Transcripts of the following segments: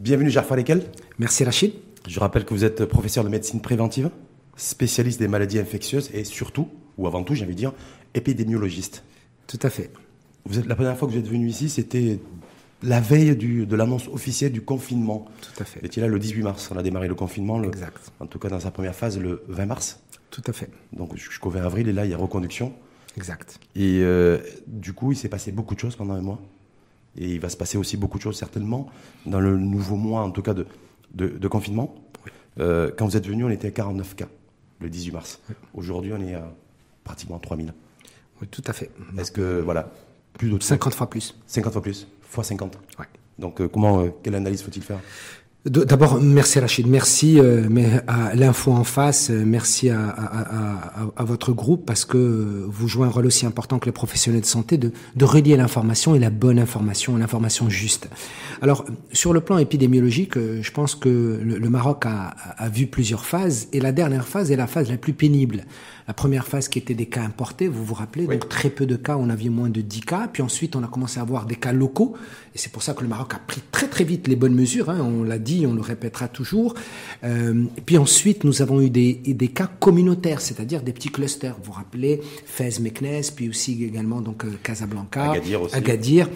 Bienvenue Jafar Lekel. Merci Rachid. Je rappelle que vous êtes professeur de médecine préventive, spécialiste des maladies infectieuses et surtout, ou avant tout j'ai envie de dire, épidémiologiste. Tout à fait. Vous êtes, la première fois que vous êtes venu ici, c'était la veille du, de l'annonce officielle du confinement. Tout à fait. Vous étiez là le 18 mars, on a démarré le confinement. Le, Exact. En tout cas dans sa première phase le 20 mars. Tout à fait. Donc jusqu'au 20 avril et là il y a reconduction. Exact. Et euh, du coup il s'est passé beaucoup de choses pendant un mois. Et il va se passer aussi beaucoup de choses certainement dans le nouveau mois en tout cas de, de, de confinement. Euh, quand vous êtes venu on était à 49 cas le 18 mars. Aujourd'hui on est à pratiquement 3000. Oui, tout à fait. Est-ce que voilà, plus de 50 fois plus. 50 fois plus, fois 50. Ouais. Donc euh, comment, euh, quelle analyse faut-il faire? D'abord, merci Rachid, merci euh, à l'info en face, euh, merci à, votre groupe parce que euh, vous jouez un rôle aussi important que les professionnels de santé de, relier l'information et la bonne information, l'information juste. Alors, sur le plan épidémiologique, je pense que le, Maroc a vu plusieurs phases et la dernière phase est la phase la plus pénible. La première phase qui était des cas importés, vous vous rappelez, donc très peu de cas, on avait moins de 10 cas, puis ensuite on a commencé à avoir des cas locaux, et c'est pour ça que le Maroc a pris très très vite les bonnes mesures, hein, on l'a dit, on le répétera toujours. Euh, et puis ensuite nous avons eu des, des cas communautaires, c'est-à-dire des petits clusters, vous vous rappelez, Fès, Meknès, puis aussi également donc euh, Casablanca, Agadir aussi. Agadir.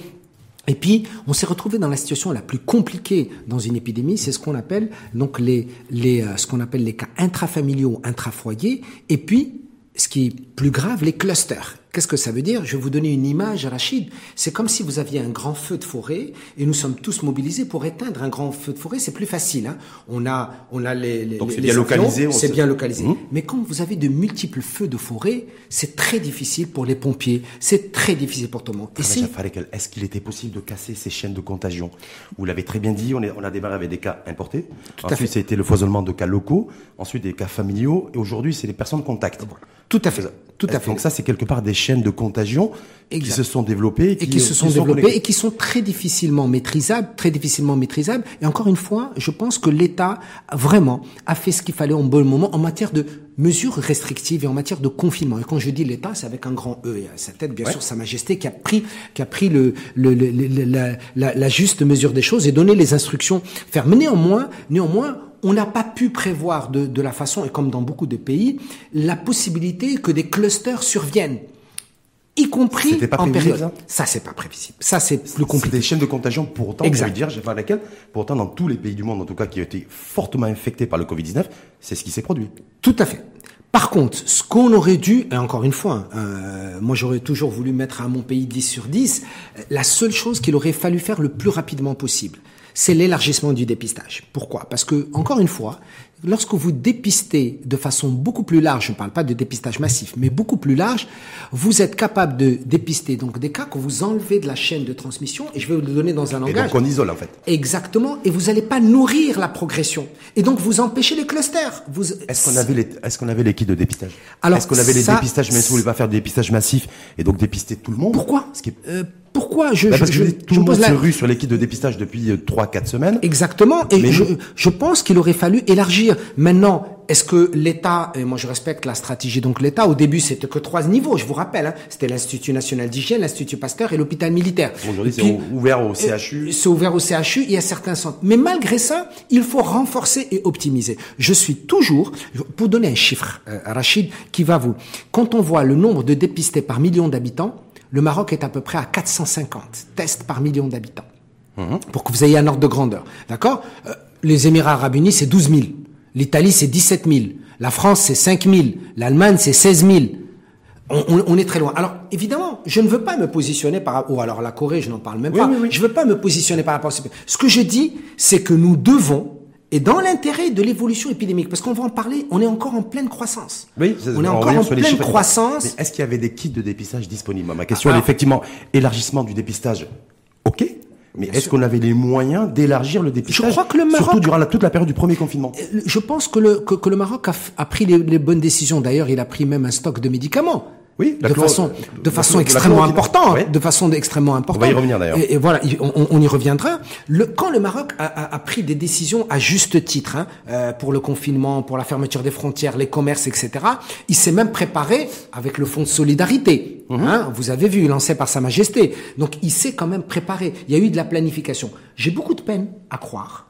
Et puis, on s'est retrouvé dans la situation la plus compliquée dans une épidémie, c'est ce qu'on appelle donc les, les euh, ce qu'on appelle les cas intrafamiliaux, intrafoyers, et puis ce qui est plus grave, les clusters. Qu'est-ce que ça veut dire? Je vais vous donner une image, Rachid. C'est comme si vous aviez un grand feu de forêt et nous sommes tous mobilisés pour éteindre un grand feu de forêt. C'est plus facile. Hein on a, on a les, les Donc c'est bien localisé, C'est bien localisé. Mhm. Mais quand vous avez de multiples feux de forêt, c'est très difficile pour les pompiers. C'est très difficile pour tout le monde. Est-ce qu'il était possible de casser ces chaînes de contagion? Vous l'avez très bien dit, on, est- on a démarré avec des cas importés. à Ensuite, fait. c'était le foisonnement de cas locaux. Ensuite, des cas familiaux. Et aujourd'hui, c'est les personnes contact. Tout à fait. Tout à fait. Donc ça, c'est quelque part des chaînes de contagion qui Exact. se sont développées. et qui se sont développés connectées. et qui sont très difficilement maîtrisables, très difficilement maîtrisables. Et encore une fois, je pense que l'État vraiment a fait ce qu'il fallait en bon moment en matière de mesures restrictives et en matière de confinement. Et quand je dis l'État, c'est avec un grand E et à sa tête, bien Ouais. sûr, Sa Majesté qui a pris, qui a pris le, le, le- le- la, la- la juste mesure des choses et donné les instructions fermes. Mais néanmoins, néanmoins, on n'a pas pu prévoir de, de la façon, et comme dans beaucoup de pays, la possibilité que des clusters surviennent. Y compris pas en période. ça Ça, c'est pas prévisible. Ça, c'est plus compliqué. des chaînes de contagion pour autant, Exact. dire, Jafar Lekel, pour autant dans tous les pays du monde, en tout cas, qui ont été fortement infectés par le Covid-19, c'est ce qui s'est produit. Tout à fait. Par contre, ce qu'on aurait dû, et encore une fois, euh, moi j'aurais toujours voulu mettre à mon pays 10 sur 10, euh, la seule chose qu'il aurait fallu faire le plus rapidement possible, c'est l'élargissement du dépistage. Pourquoi? Parce que, encore une fois, lorsque vous dépistez de façon beaucoup plus large, je ne parle pas de dépistage massif, mais beaucoup plus large, vous êtes capable de dépister donc des cas que vous enlevez de la chaîne de transmission, et je vais vous le donner dans un Et langage. donc on isole en fait. Exactement, et vous n'allez pas nourrir la progression. Et donc vous empêchez les clusters. Vous... Est-ce qu'on avait les, est-ce qu'on avait les kits de dépistage? Alors, Est-ce qu'on avait les dépistages, mais si vous voulez pas faire de dépistage massif et donc dépister tout le monde? Pourquoi? Ce qui est- Euh, Pourquoi je, Bah, je, parce que je- tout je le pose monde la- se rue sur kits de dépistage depuis 3-4 semaines. Exactement, et Mais je, pense qu'il aurait fallu élargir. Maintenant, est-ce que l'État, et moi je respecte la stratégie, donc l'État, au début c'était que trois niveaux, je vous rappelle, hein, c'était l'Institut national d'hygiène, l'Institut Pasteur et l'hôpital militaire. Aujourd'hui, Et c'est ouvert au CHU. C'est ouvert au CHU et à certains centres. Mais malgré ça, il faut renforcer et optimiser. Je suis toujours, pour donner un chiffre, euh, Rachid, qui va vous, quand on voit le nombre de dépistés par million d'habitants, le Maroc est à peu près à 450 tests par million d'habitants. Pour que vous ayez un ordre de grandeur. D'accord? Euh, Les Émirats Arabes Unis, c'est 12 000. L'Italie, c'est 17 000. La France, c'est 5 000. L'Allemagne, c'est 16 000. On, on- on est très loin. Alors, évidemment, je ne veux pas me positionner par rapport... Ou alors la Corée, je n'en parle même Oui, pas. oui, oui. Je ne veux pas me positionner par rapport à ce... Ce que je dis, c'est que nous devons, et dans l'intérêt de l'évolution épidémique, parce qu'on va en parler, on est encore en pleine croissance. Oui, c'est- on est encore en pleine croissance. Mais est-ce qu'il y avait des kits de dépistage disponibles? Ma question Ah, est ah. effectivement élargissement du dépistage. Ok. Mais est-ce qu'on avait les moyens d'élargir le dépistage? crois que le Maroc- Surtout durant la- toute la période du premier confinement. Je pense que le, que, que le Maroc a, pris les, les bonnes décisions. D'ailleurs, il a pris même un stock de médicaments. Oui, de façon, de façon extrêmement importante, de façon extrêmement importante. On va y revenir, d'ailleurs. Et, et voilà, il- on, on y reviendra. Le, quand le Maroc a, a- a pris des décisions à juste titre hein, euh, pour le confinement, pour la fermeture des frontières, les commerces, etc., il s'est même préparé avec le fonds de solidarité. Mhm. Hein, vous avez vu, lancé par Sa Majesté. Donc, il s'est quand même préparé. Il y a eu de la planification. J'ai beaucoup de peine à croire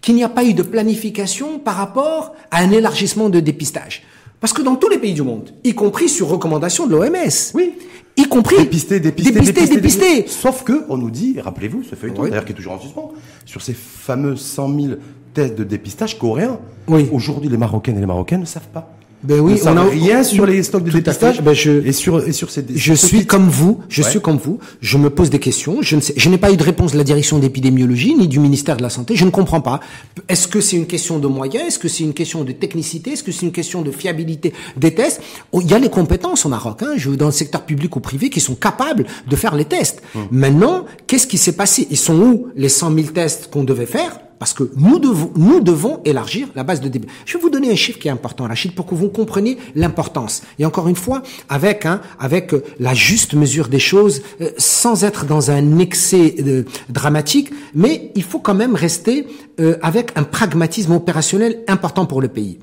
qu'il n'y a pas eu de planification par rapport à un élargissement de dépistage. Parce que dans tous les pays du monde, y compris sur recommandation de l'OMS, Oui. y compris Dépister, dépister, dépister, dépister. Sauf que, on nous dit, rappelez-vous, ce feuilleton, d'ailleurs, qui est toujours en suspens, sur ces fameux 100 000 tests de dépistage coréens, Oui. aujourd'hui, les Marocaines et les Marocains ne savent pas. Ben oui, on a- rien sur les stocks de dépistage. Ben je- et sur, et sur ces Je suis comme vous, je Ouais. suis comme vous, je me pose des questions, je ne sais, je n'ai pas eu de réponse de la direction d'épidémiologie ni du ministère de la Santé, je ne comprends pas. Est-ce que c'est une question de moyens, est-ce que c'est une question de technicité, est-ce que c'est une question de fiabilité des tests? Oh, Il y a les compétences au Maroc, hein, dans le secteur public ou privé, qui sont capables de faire les tests. Maintenant, qu'est-ce qui s'est passé? Ils sont où les 100 000 tests qu'on devait faire? Parce que nous devons, nous devons élargir la base de débit. Je vais vous donner un chiffre qui est important, Rachid, pour que vous compreniez l'importance. Et encore une fois, avec hein, avec euh, la juste mesure des choses, euh, sans être dans un excès euh, dramatique, mais il faut quand même rester euh, avec un pragmatisme opérationnel important pour le pays.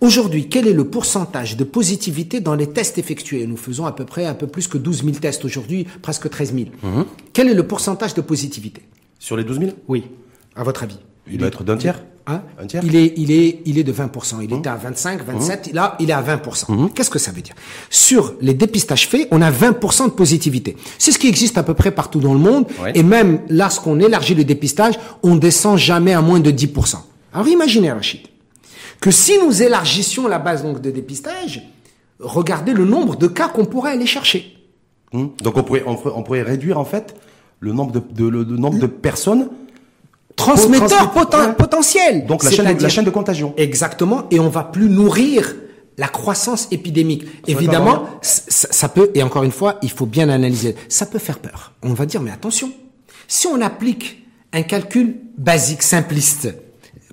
Aujourd'hui, quel est le pourcentage de positivité dans les tests effectués? Nous faisons à peu près un peu plus que 12 000 tests aujourd'hui, presque 13 000. Quel est le pourcentage de positivité? Sur les 12 000 Oui, à votre avis? Il doit être d'un tiers Hein? Un tiers il est, il est, il est de 20%. Il était à 25, 27. Là, il est à 20%. Qu'est-ce que ça veut dire? Sur les dépistages faits, on a 20% de positivité. C'est ce qui existe à peu près partout dans le monde. Ouais. Et même lorsqu'on élargit le dépistage, on descend jamais à moins de 10%. Alors imaginez, Rachid, que si nous élargissions la base donc de dépistage, regardez le nombre de cas qu'on pourrait aller chercher. Hum. Donc on pourrait, on, pourrait réduire en fait le nombre de, de- le, le nombre de personnes, Transmetteurs Transmet- poten- ouais. potentiels. donc la chaîne, de, la C'est-à-dire- chaîne de contagion. Exactement, et on va plus nourrir la croissance épidémique. Évidemment, ça, ça peut, et encore une fois, il faut bien analyser, ça peut faire peur. On va dire, mais attention, si on applique un calcul basique, simpliste,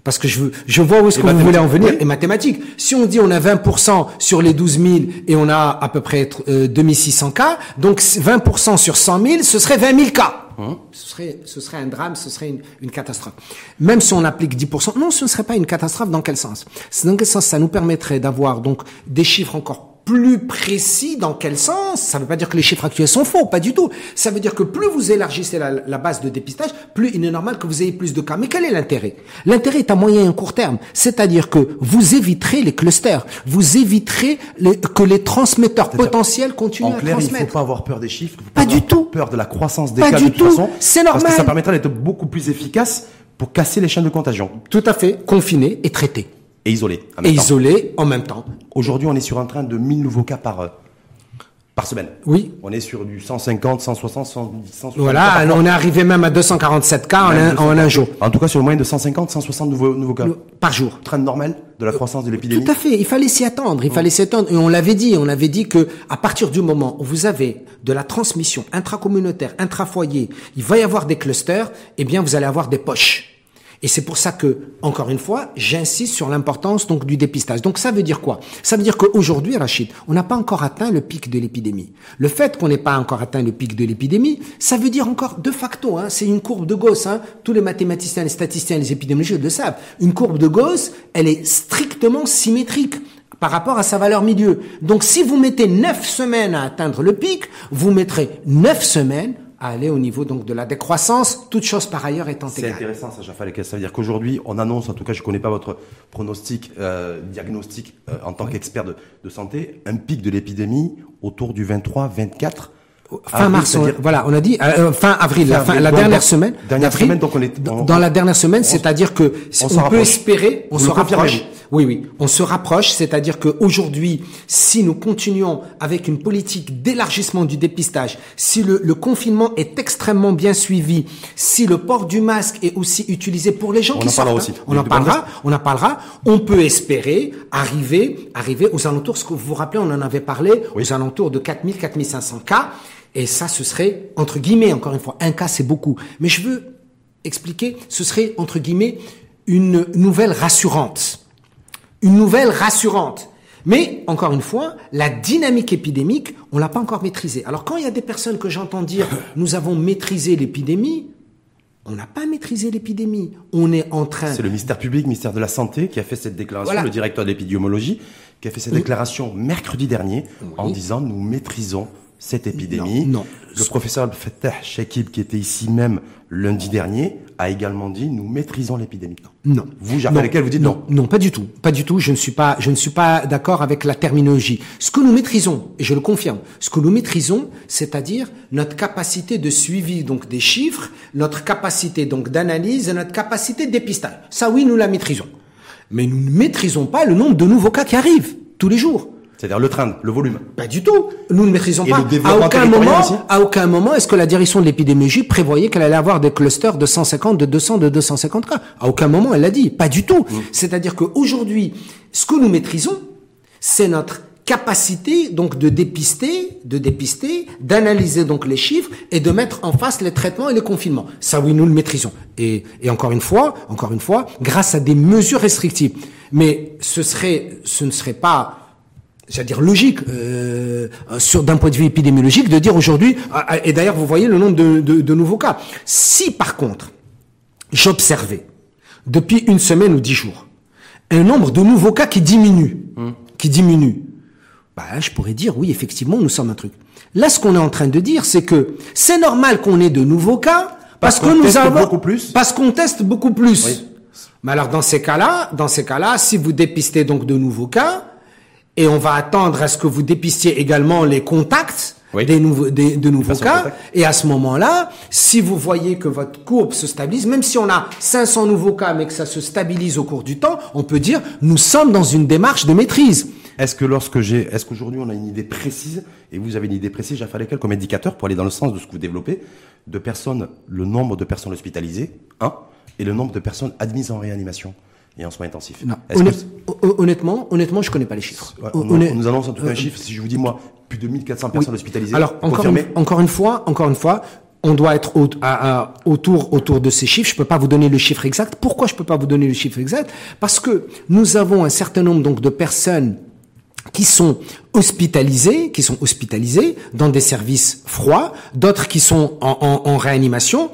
parce que je, veux, je vois où est-ce que vous voulez en venir, oui. et mathématiques. Si on dit on a 20% sur les 12 000 et on a à peu près euh, 2600 cas, donc 20% sur 100 000, ce serait 20 000 cas. Ce serait, ce serait un drame, ce serait une, une catastrophe. Même si on applique 10%, non, ce ne serait pas une catastrophe. Dans quel sens? Dans quel sens ça nous permettrait d'avoir donc des chiffres encore plus précis Dans quel sens Ça ne veut pas dire que les chiffres actuels sont faux, pas du tout. Ça veut dire que plus vous élargissez la, la base de dépistage, plus il est normal que vous ayez plus de cas. Mais quel est l'intérêt? L'intérêt est à moyen et à court terme. C'est-à-dire que vous éviterez les clusters, vous éviterez les- que les transmetteurs potentiels continuent En à clair, il transmettre. faut pas avoir peur des chiffres. faut Pas du tout. Peur de la croissance des Pas cas du de toute tout. façon. C'est Parce que normal. ça permettra d'être beaucoup plus efficace pour casser les chaînes de contagion Tout à fait, confiné et traité. Et isolé. en Et même temps. isolé en même temps. Aujourd'hui, on est sur un train de 1000 nouveaux cas par, euh, par semaine. Oui. On est sur du 150, 160, 110, 160. Voilà, on est arrivé même à 247 cas en un, 250. en un jour. En tout cas, sur le moyen de 150, 160 nouveaux, nouveaux cas. Par jour. Train normal de la croissance de l'épidémie. Tout à fait. Il fallait s'y attendre. Il fallait s'y attendre. Et on l'avait dit. On avait dit que à partir du moment où vous avez de la transmission intracommunautaire, intrafoyer, il va y avoir des clusters. Eh bien, vous allez avoir des poches. Et c'est pour ça que, encore une fois, j'insiste sur l'importance donc du dépistage. Donc ça veut dire quoi? Ça veut dire qu'aujourd'hui, Rachid, on n'a pas encore atteint le pic de l'épidémie. Le fait qu'on n'ait pas encore atteint le pic de l'épidémie, ça veut dire encore de facto, hein, c'est une courbe de Gauss. Hein, tous les mathématiciens, les statisticiens, les épidémiologistes le savent. Une courbe de Gauss, elle est strictement symétrique par rapport à sa valeur milieu. Donc si vous mettez neuf semaines à atteindre le pic, vous mettrez neuf semaines à aller au niveau donc de la décroissance, toute chose par ailleurs étant C'est égale. intéressant, ça, Jaffa. Ça veut dire qu'aujourd'hui, on annonce, en tout cas, je ne connais pas votre pronostic, euh, diagnostic euh, en tant qu'expert de, de santé, un pic de l'épidémie autour du 23-24. Fin avril, mars, on- voilà, on a dit euh, fin avril, la, Fin fin- avril, la donc, dernière semaine. dernière semaine, donc on est- on- dans la dernière semaine, c'est-à-dire que on peut espérer, on se rapproche. Oui, oui, on se rapproche, c'est-à-dire que aujourd'hui, si nous continuons avec une politique d'élargissement du dépistage, si le, le confinement est extrêmement bien suivi, si le port du masque est aussi utilisé pour les gens On qui en parlera sortent, aussi. hein, on De- en de parlera, on en parlera, on peut espérer arriver, arriver aux alentours, ce que vous vous rappelez, on en avait parlé, aux alentours de 4000, 4500 cas. Et ça, ce serait, entre guillemets, encore une fois, un cas, c'est beaucoup. Mais je veux expliquer, ce serait, entre guillemets, une nouvelle rassurante. Une nouvelle rassurante. Mais, encore une fois, la dynamique épidémique, on l'a pas encore maîtrisée. Alors, quand il y a des personnes que j'entends dire, nous avons maîtrisé l'épidémie, on n'a pas maîtrisé l'épidémie. On est en train C'est le ministère public, ministère de la Santé, qui a fait cette déclaration, Voilà. le directeur de l'épidémiologie, qui a fait cette Oui. déclaration mercredi dernier en disant nous maîtrisons cette épidémie. Non, non. Le professeur Fattah Shakib, qui était ici même lundi dernier, a également dit nous maîtrisons l'épidémie. Non. Vous, Jacques lesquels vous dites non. non. pas du tout. Pas du tout. Je ne suis pas, je ne suis pas d'accord avec la terminologie. Ce que nous maîtrisons, et je le confirme, ce que nous maîtrisons, c'est-à-dire notre capacité de suivi donc des chiffres, notre capacité donc d'analyse et notre capacité de dépistage. Ça, oui, nous la maîtrisons. Mais nous ne maîtrisons pas le nombre de nouveaux cas qui arrivent tous les jours. C'est-à-dire le train, le volume. Pas du tout. Nous ne maîtrisons pas. à aucun moment, à aucun moment, est-ce que la direction de l'épidémiologie prévoyait qu'elle allait avoir des clusters de 150, de 200, de 250 cas? À aucun moment, elle l'a dit. Pas du tout. Mm. C'est-à-dire qu'aujourd'hui, ce que nous maîtrisons, c'est notre capacité donc de dépister, de dépister, d'analyser donc les chiffres et de mettre en face les traitements et les confinements. Ça oui, nous le maîtrisons. Et, et encore une fois, encore une fois, grâce à des mesures restrictives. Mais ce serait, ce ne serait pas j'allais dire logique euh, sur d'un point de vue épidémiologique de dire aujourd'hui ah, ah, et d'ailleurs vous voyez le nombre de, de, de nouveaux cas. Si par contre j'observais depuis une semaine ou dix jours un nombre de nouveaux cas qui diminue hmm. qui diminue bah je pourrais dire oui effectivement nous sommes un truc. Là ce qu'on est en train de dire c'est que c'est normal qu'on ait de nouveaux cas parce, que nous avons beaucoup plus. parce qu'on teste beaucoup plus. Mais alors dans ces cas-là dans ces cas-là si vous dépistez donc de nouveaux cas et on va attendre à ce que vous dépistiez également les contacts des nouveaux, des, de nouveaux cas. Et à ce moment-là, si vous voyez que votre courbe se stabilise, même si on a 500 nouveaux cas, mais que ça se stabilise au cours du temps, on peut dire nous sommes dans une démarche de maîtrise. Est-ce que lorsque j'ai, est-ce qu'aujourd'hui on a une idée précise et vous avez une idée précise, j'ai fallu quel comme indicateur pour aller dans le sens de ce que vous développez, de personnes, le nombre de personnes hospitalisées, un, et le nombre de personnes admises en réanimation et en soins intensifs. honnêtement, honnêtement, je connais pas les chiffres. on, nous annonce en tout cas un chiffre. Si je vous dis moi, plus de 1400 personnes hospitalisées. Alors encore une, encore une fois, encore une fois, on doit être autour autour de ces chiffres. Je peux pas vous donner le chiffre exact. Pourquoi je peux pas vous donner le chiffre exact? Parce que nous avons un certain nombre donc de personnes qui sont hospitalisées, qui sont hospitalisées dans des services froids, d'autres qui sont en, en, en réanimation,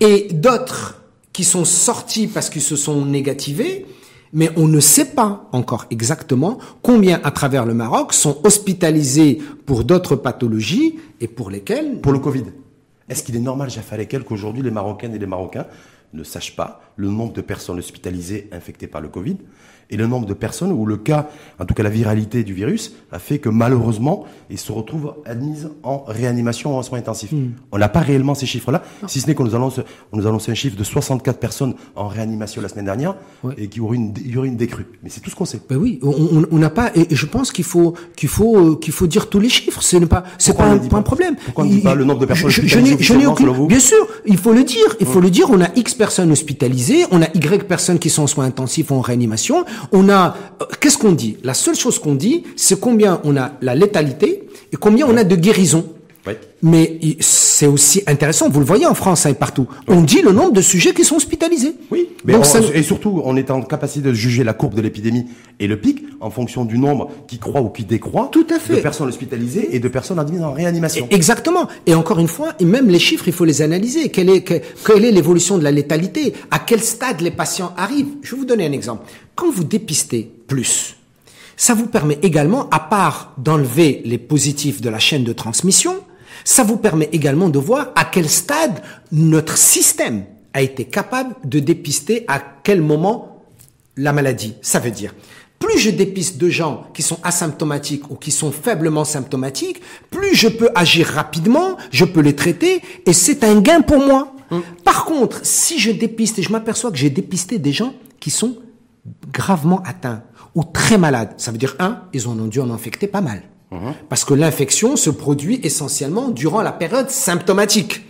et d'autres qui sont sortis parce qu'ils se sont négativés, mais on ne sait pas encore exactement combien à travers le Maroc sont hospitalisés pour d'autres pathologies et pour lesquelles... Pour le Covid. Est-ce qu'il est normal, Jaffa lesquels, qu'aujourd'hui les Marocaines et les Marocains ne sachent pas le nombre de personnes hospitalisées infectées par le Covid? Et le nombre de personnes où le cas, en tout cas la viralité du virus, a fait que malheureusement, ils se retrouvent admises en réanimation ou en soins intensifs. Hmm. On n'a pas réellement ces chiffres-là, si ce n'est qu'on nous annonce, on nous annonce un chiffre de 64 personnes en réanimation la semaine dernière et qu'il y aurait une, y aurait une décrue. Mais c'est tout ce qu'on sait. Ben oui, on n'a pas, et je pense qu'il faut, qu'il faut, euh, qu'il faut dire tous les chiffres. Ce n'est pas, c'est pas, un, pas un problème. Pourquoi on ne dit pas le nombre de personnes je, je n'ai aucune, bien sûr, il faut le dire, il faut le dire. On a X personnes hospitalisées, on a Y personnes qui sont en soins intensifs ou en réanimation on a, euh, qu'est-ce qu'on dit? La seule chose qu'on dit, c'est combien on a la létalité et combien on a de guérison. Mais c'est aussi intéressant, vous le voyez en France hein, et partout. On dit le nombre de sujets qui sont hospitalisés. Oui, mais et surtout, on est en capacité de juger la courbe de l'épidémie et le pic en fonction du nombre qui croît ou qui décroît Tout à fait. de personnes hospitalisées et de personnes admises en réanimation. Exactement. Et encore une fois, et même les chiffres, il faut les analyser. Quelle est, quelle est l'évolution de la létalité? À quel stade les patients arrivent? Je vais vous donner un exemple. Quand vous dépistez plus, ça vous permet également, à part d'enlever les positifs de la chaîne de transmission, ça vous permet également de voir à quel stade notre système a été capable de dépister à quel moment la maladie. Ça veut dire, plus je dépiste de gens qui sont asymptomatiques ou qui sont faiblement symptomatiques, plus je peux agir rapidement, je peux les traiter et c'est un gain pour moi. Hum. Par contre, si je dépiste et je m'aperçois que j'ai dépisté des gens qui sont gravement atteints ou très malades, ça veut dire, un, ils en ont dû en infecter pas mal. Mhm. Parce que l'infection se produit essentiellement durant la période symptomatique.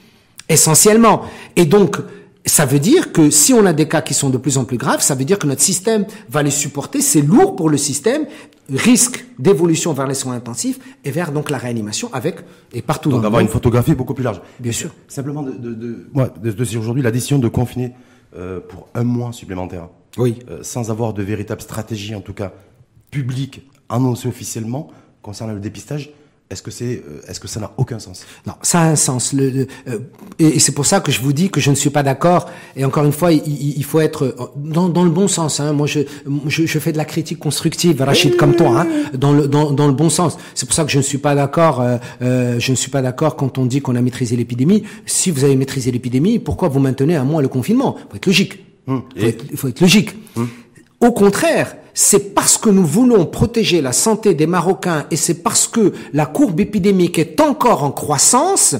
Essentiellement. Et donc, ça veut dire que si on a des cas qui sont de plus en plus graves, ça veut dire que notre système va les supporter. C'est lourd pour le système. Risque d'évolution vers les soins intensifs et vers donc la réanimation avec et partout donc d'avoir une photographie beaucoup plus large. Bien sûr. Simplement de, de, de, moi, de, aujourd'hui la décision de confiner euh, pour un mois supplémentaire. Oui. Euh, sans avoir de véritable stratégie, en tout cas publique, annoncée officiellement concernant le dépistage, est-ce que c'est, euh, est-ce que ça n'a aucun sens? Non, ça a un sens. Le, euh, et, c'est pour ça que je vous dis que je ne suis pas d'accord. Et encore une fois, il, il faut être dans, dans, le bon sens. Hein. Moi, je, je, je, fais de la critique constructive, Rachid, comme toi, hein, dans le dans, dans, le bon sens. C'est pour ça que je ne suis pas d'accord. Euh, je ne suis pas d'accord quand on dit qu'on a maîtrisé l'épidémie. Si vous avez maîtrisé l'épidémie, pourquoi vous maintenez un mois le confinement? Il faut être logique. Il faut, être, faut être logique. Hum. Au contraire, c'est parce que nous voulons protéger la santé des Marocains et c'est parce que la courbe épidémique est encore en croissance,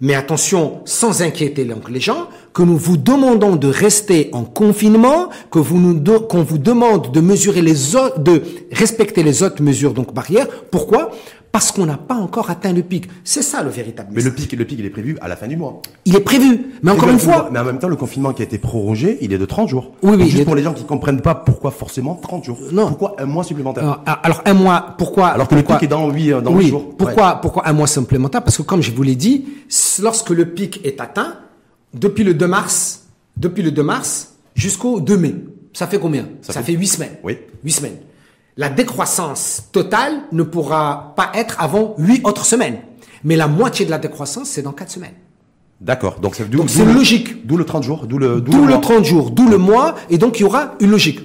mais attention, sans inquiéter donc les gens, que nous vous demandons de rester en confinement, que vous nous qu'on vous demande de mesurer les autres, de respecter les autres mesures donc barrières. Pourquoi? Parce qu'on n'a pas encore atteint le pic. C'est ça le véritable Mais le pic, le pic, il est prévu à la fin du mois. Il est prévu. Mais encore une fois. Mais en même temps, le confinement qui a été prorogé, il est de 30 jours. Oui, oui. juste pour les gens qui comprennent pas pourquoi forcément 30 jours. Non. Pourquoi un mois supplémentaire? Ah, alors, un mois, pourquoi? Alors que le pic est dans 8, euh, dans oui, jours. Pourquoi, pourquoi un mois supplémentaire? Parce que comme je vous l'ai dit, lorsque le pic est atteint, depuis le 2 mars, depuis le 2 mars jusqu'au 2 mai, ça fait combien? Ça, ça fait... fait 8 semaines. Oui. 8 semaines la décroissance totale ne pourra pas être avant huit autres semaines. Mais la moitié de la décroissance, c'est dans quatre semaines. D'accord. Donc c'est logique. D'où le 30 jours, d'où le d'où le, 30 jours, d'où le mois, et donc il y aura une logique.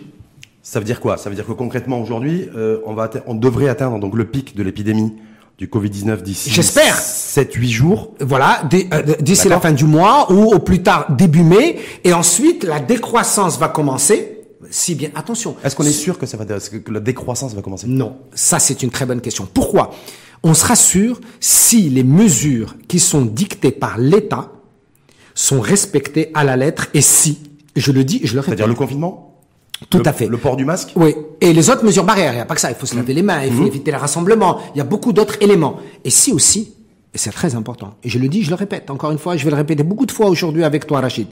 Ça veut dire quoi? Ça veut dire que concrètement aujourd'hui, euh, on va on devrait atteindre donc le pic de l'épidémie du Covid-19 d'ici. J'espère. 7-8 jours. Voilà, euh, d'ici la fin du mois ou au plus tard début mai, et ensuite la décroissance va commencer si bien, attention. Est-ce qu'on est sûr que ça va, que la décroissance va commencer? Non, ça c'est une très bonne question. Pourquoi? On sera sûr si les mesures qui sont dictées par l'État sont respectées à la lettre et si, je le dis, je le répète. C'est-à-dire le confinement? Tout à fait. Le port du masque? Oui. Et les autres mesures barrières, il n'y a pas que ça. Il faut se laver les mains, il faut mmh. éviter les rassemblements. Il y a beaucoup d'autres éléments. Et si aussi, et c'est très important, et je le dis, je le répète, encore une fois, je vais le répéter beaucoup de fois aujourd'hui avec toi, Rachid,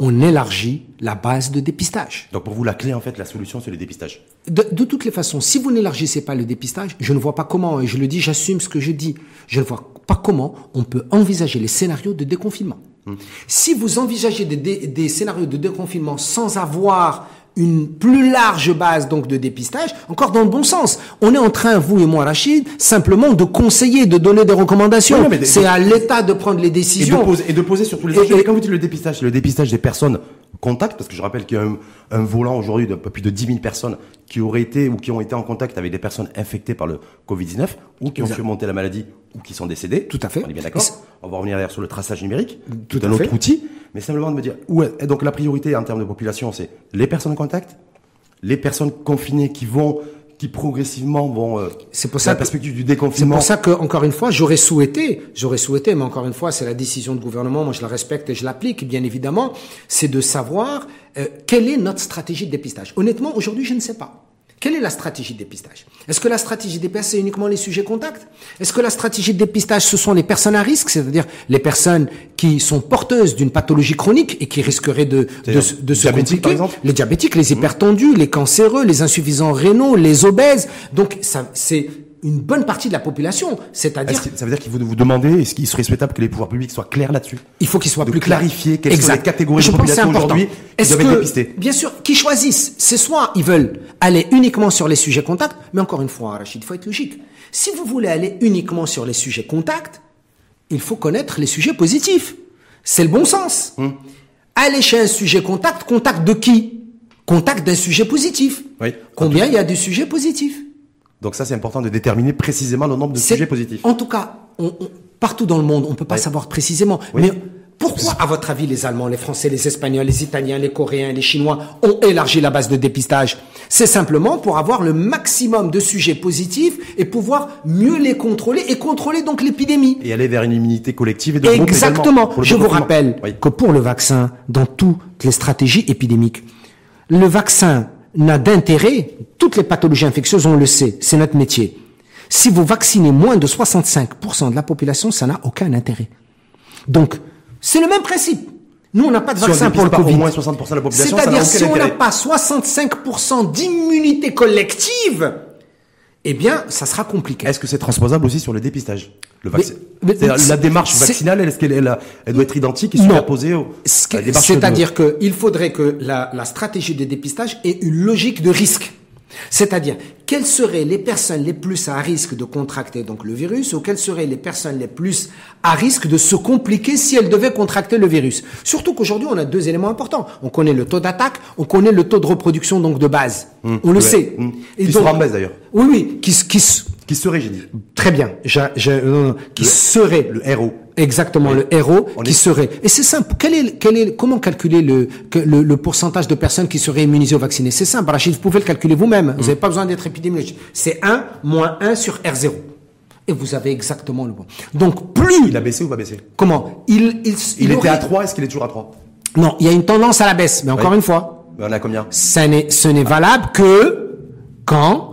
on élargit la base de dépistage. Donc pour vous, la clé, en fait, la solution, c'est le dépistage de, toutes les façons, si vous n'élargissez pas le dépistage, je ne vois pas comment, et je le dis, j'assume ce que je dis, je ne vois pas comment on peut envisager les scénarios de déconfinement. Hum. Si vous envisagez des scénarios de déconfinement sans avoir une plus large base donc de dépistage, encore dans le bon sens. On est en train, vous et moi, Rachid, simplement de conseiller, de donner des recommandations. c'est à l'État de prendre les décisions. Et de poser, et de poser sur tous les et, quand vous dites le dépistage, c'est le dépistage des personnes contact, parce que je rappelle qu'il y a un, volant aujourd'hui de plus de 10 000 personnes qui auraient été ou qui ont été en contact avec des personnes infectées par le Covid-19 ou qui ont surmonté la maladie ou qui sont décédées. Tout à fait. On est bien d'accord. On va revenir d'ailleurs sur le traçage numérique, tout un autre outil, mais simplement de me dire où est, donc la priorité en termes de population, c'est les personnes en contact, les personnes confinées qui vont qui progressivement vont euh, c'est pour ça la perspective du déconfinement. C'est pour ça que encore une fois, j'aurais souhaité, j'aurais souhaité, mais encore une fois, c'est la décision du gouvernement, moi je la respecte et je l'applique bien évidemment, c'est de savoir euh, quelle est notre stratégie de dépistage. Honnêtement, aujourd'hui, je ne sais pas. Quelle est la stratégie de dépistage? Est-ce que la stratégie de dépistage, c'est uniquement les sujets contacts Est-ce que la stratégie de dépistage, ce sont les personnes à risque, c'est-à-dire les personnes qui sont porteuses d'une pathologie chronique et qui risqueraient de, de, de se compliquer? par exemple? Les diabétiques, les hypertendus, les cancéreux, les insuffisants rénaux, les obèses. Donc, ça, c'est une bonne partie de la population. C'est-à-dire. Ça veut dire qu'il vous, vous demander, est-ce qu'il serait souhaitable que les pouvoirs publics soient clairs là-dessus? Il faut qu'ils soient plus clarifiés quelles sont les catégories de population aujourd'hui qui doivent être dépistées? Bien sûr, qu'ils choisissent. C'est soit ils veulent aller uniquement sur les sujets contacts, mais encore une fois, Rachid, il faut être logique. Si vous voulez aller uniquement sur les sujets contacts, il faut connaître les sujets positifs. C'est le bon sens. Hum. Aller chez un sujet contact, contact de qui? Contact d'un sujet positif. Oui. Combien il y a de sujets positifs? Donc ça, c'est important de déterminer précisément le nombre de sujets positifs. En tout cas, on, partout dans le monde, on peut pas savoir précisément. Mais pourquoi, à votre avis, les Allemands, les Français, les Espagnols, les Italiens, les Coréens, les Chinois ont élargi la base de dépistage? C'est simplement pour avoir le maximum de sujets positifs et pouvoir mieux les contrôler et contrôler donc l'épidémie. Et aller vers une immunité collective et de Exactement. Je vous rappelle que pour le vaccin, dans toutes les stratégies épidémiques, le vaccin n'a d'intérêt, toutes les pathologies infectieuses, on le sait, c'est notre métier. Si vous vaccinez moins de 65% de la population, ça n'a aucun intérêt. Donc, c'est le même principe. Nous, on n'a pas de vaccin pour le Covid. moins 60% de la population, C'est-à-dire, si on n'a pas 65% d'immunité collective, eh bien, ça sera compliqué. Est-ce que c'est transposable aussi sur le dépistage le vaccin La démarche vaccinale, est-ce qu'elle elle, doit être identique et superposée au, C'est-à-dire qu'il faudrait que la, la stratégie de dépistage ait une logique de risque. C'est-à-dire, quelles seraient les personnes les plus à risque de contracter donc le virus ou quelles seraient les personnes les plus à risque de se compliquer si elles devaient contracter le virus? Surtout qu'aujourd'hui, on a deux éléments importants. On connaît le taux d'attaque, on connaît le taux de reproduction donc de base. Mmh. on le Ouais. sait. Mmh. Et Qui donc- sera en baisse, d'ailleurs. Oui, oui, qui, qui, Qui serait, j'ai dit très bien. J'a- non, non, qui Le- serait Le héros. Exactement, Oui. le héros On qui est- serait. Et c'est simple. Quel est, quel est, comment calculer le, le, le pourcentage de personnes qui seraient immunisées ou vaccinées? C'est simple. Rachid, vous pouvez le calculer vous-même. Vous n'avez pas besoin d'être épidémiologiste. C'est 1 moins 1 sur R0. Et vous avez exactement le bon. Donc, plus. Il a baissé ou pas baissé? Comment? Il, il, Il, était aurait- à 3, est-ce qu'il est toujours à 3 Non, il y a une tendance à la baisse. Mais encore Oui. une fois, On a combien? Ça n'est, ce n'est valable que quand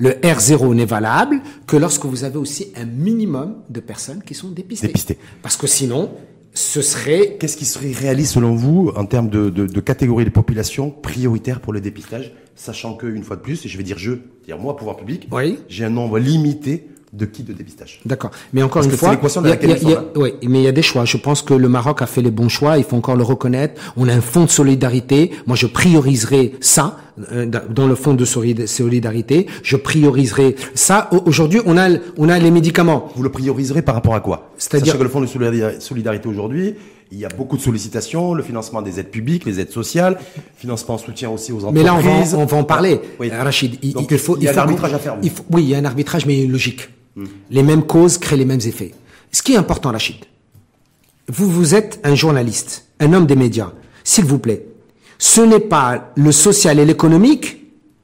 le R0 n'est valable que lorsque vous avez aussi un minimum de personnes qui sont dépistées. Dépistées. Parce que sinon, ce serait Qu'est-ce qui serait réaliste selon vous en termes de, de, de catégorie de population prioritaire pour le dépistage, sachant que, une fois de plus, et je vais dire je, dire moi, pouvoir public, Oui. j'ai un nombre limité de kits de dépistage. D'accord. Mais encore Parce une fois, c'est l'équation oui, mais il y a des choix. Je pense que le Maroc a fait les bons choix. Il faut encore le reconnaître. On a un fonds de solidarité. Moi, je prioriserai ça euh, dans le fonds de solid- solidarité. Je prioriserai ça. Au- Aujourd'hui, on a on a les médicaments. Vous le prioriserez par rapport à quoi? C'est-à-dire- que le fonds de solidari- solidarité aujourd'hui, il y a beaucoup de sollicitations, le financement des aides publiques, les aides sociales, financement en soutien aussi aux entreprises. Mais là, on va, en- on va en parler. Oui. Rachid, il, Donc, il faut, il y a faut un arbitrage à faire, vous. il faut- oui, il y a un arbitrage, mais il Les mêmes causes créent les mêmes effets. Ce qui est important, Rachid, vous, vous êtes un journaliste, un homme des médias. S'il vous plaît, ce n'est pas le social et l'économique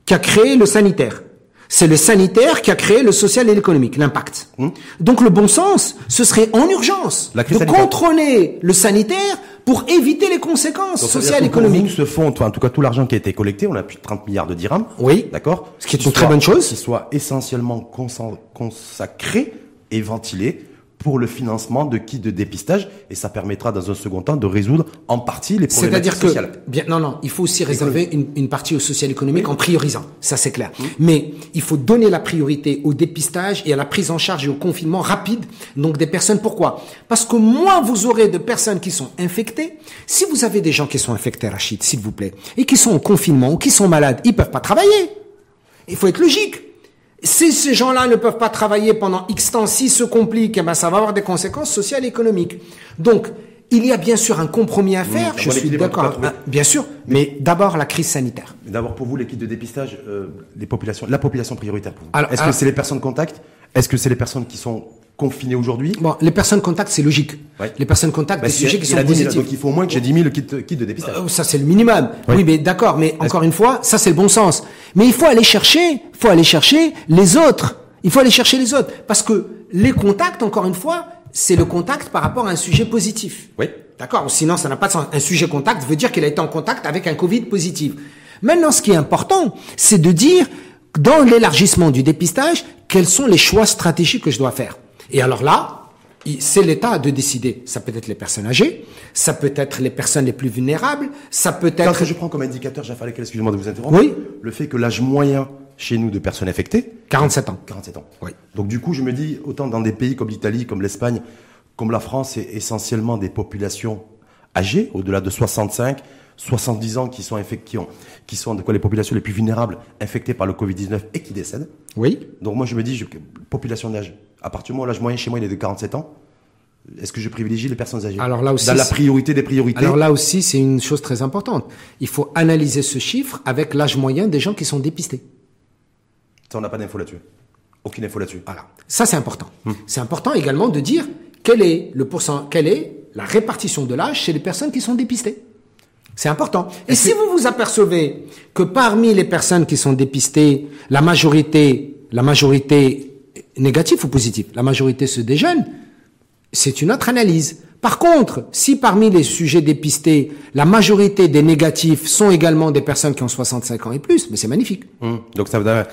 qui a créé le sanitaire. C'est le sanitaire qui a créé le social et l'économique, l'impact. Donc le bon sens, ce serait en urgence La de sanitaire. contrôler le sanitaire pour éviter les conséquences Donc, sociales et pour économiques. Vous, ce fonds, enfin, en tout cas tout l'argent qui a été collecté, on a plus de 30 milliards de dirhams. Oui. D'accord. Ce qui est une très bonne chose. Qui soit essentiellement consacré et ventilé pour le financement de kits de dépistage et ça permettra dans un second temps de résoudre en partie les problématiques C'est-à-dire que, sociales. bien, non, non, il faut aussi réserver une, une partie au social économique en priorisant. Ça, c'est clair. Mais il faut donner la priorité au dépistage et à la prise en charge et au confinement rapide. Donc, des personnes. Pourquoi? Parce que moins vous aurez de personnes qui sont infectées, si vous avez des gens qui sont infectés, Rachid, s'il vous plaît, et qui sont en confinement ou qui sont malades, ils peuvent pas travailler. Il faut être logique. Si ces gens-là ne peuvent pas travailler pendant X temps, s'ils se compliquent, eh ben, ça va avoir des conséquences sociales et économiques. Donc, il y a bien sûr un compromis à faire, un je suis d'accord. Ah, bien sûr, mais d'abord la crise sanitaire. D'abord pour vous, kits de dépistage, euh, les populations, la population prioritaire pour vous. Alors, Est-ce que c'est les personnes contact? Est-ce que c'est les personnes qui sont confinées aujourd'hui Bon, les personnes contacts, c'est logique. Ouais. Les personnes contacts, Bah, des sujets qui sont 10 000, positifs. Donc il faut au moins que j'ai 10 000 kits, kits de dépistage. Euh, Ça, c'est le minimum. Oui. Oui, mais d'accord, mais encore une fois, ça, c'est le bon sens. Mais il faut aller chercher, faut aller chercher les autres. Il faut aller chercher les autres. Parce que les contacts, encore une fois, c'est le contact par rapport à un sujet positif. Oui. D'accord Sinon, ça n'a pas de sens. Un sujet contact veut dire qu'il a été en contact avec un Covid positif. Maintenant, ce qui est important, c'est de dire, dans l'élargissement du dépistage, quels sont les choix stratégiques que je dois faire. Et alors là, c'est l'État de décider. Ça peut être les personnes âgées, ça peut être les personnes les plus vulnérables, ça peut Quand être... je prends comme indicateur, Jafar excusez-moi de vous interrompre, Oui. le fait que l'âge moyen chez nous de personnes infectées, 47 ans. 47 ans. Oui. Donc du coup, je me dis, autant dans des pays comme l'Italie, comme l'Espagne, comme la France, c'est essentiellement des populations âgées, au-delà de 65, 70 ans, qui sont qui, ont- qui sont de quoi les populations les plus vulnérables, infectées par le Covid-19 et qui décèdent. Oui. Donc moi, je me dis, je- population d'âge. À partir du moment où l'âge moyen chez moi, il est de 47 ans, est-ce que je privilégie les personnes âgées? Alors là aussi, Dans la priorité des priorités? Alors là aussi, c'est une chose très importante. Il faut analyser ce chiffre avec l'âge moyen des gens qui sont dépistés. Ça, on n'a pas d'info là-dessus. Aucune info là-dessus. Voilà. Ça, c'est important. C'est important également de dire quel est le pourcent, quelle est la répartition de l'âge chez les personnes qui sont dépistées. C'est important. Et si vous vous apercevez que parmi les personnes qui sont dépistées, la majorité, la majorité négative ou positive, la majorité se déjeune, c'est une autre analyse. Par contre, si parmi les sujets dépistés, la majorité des négatifs sont également des personnes qui ont 65 ans et plus, mais c'est magnifique. Hum. Donc ça veut dire,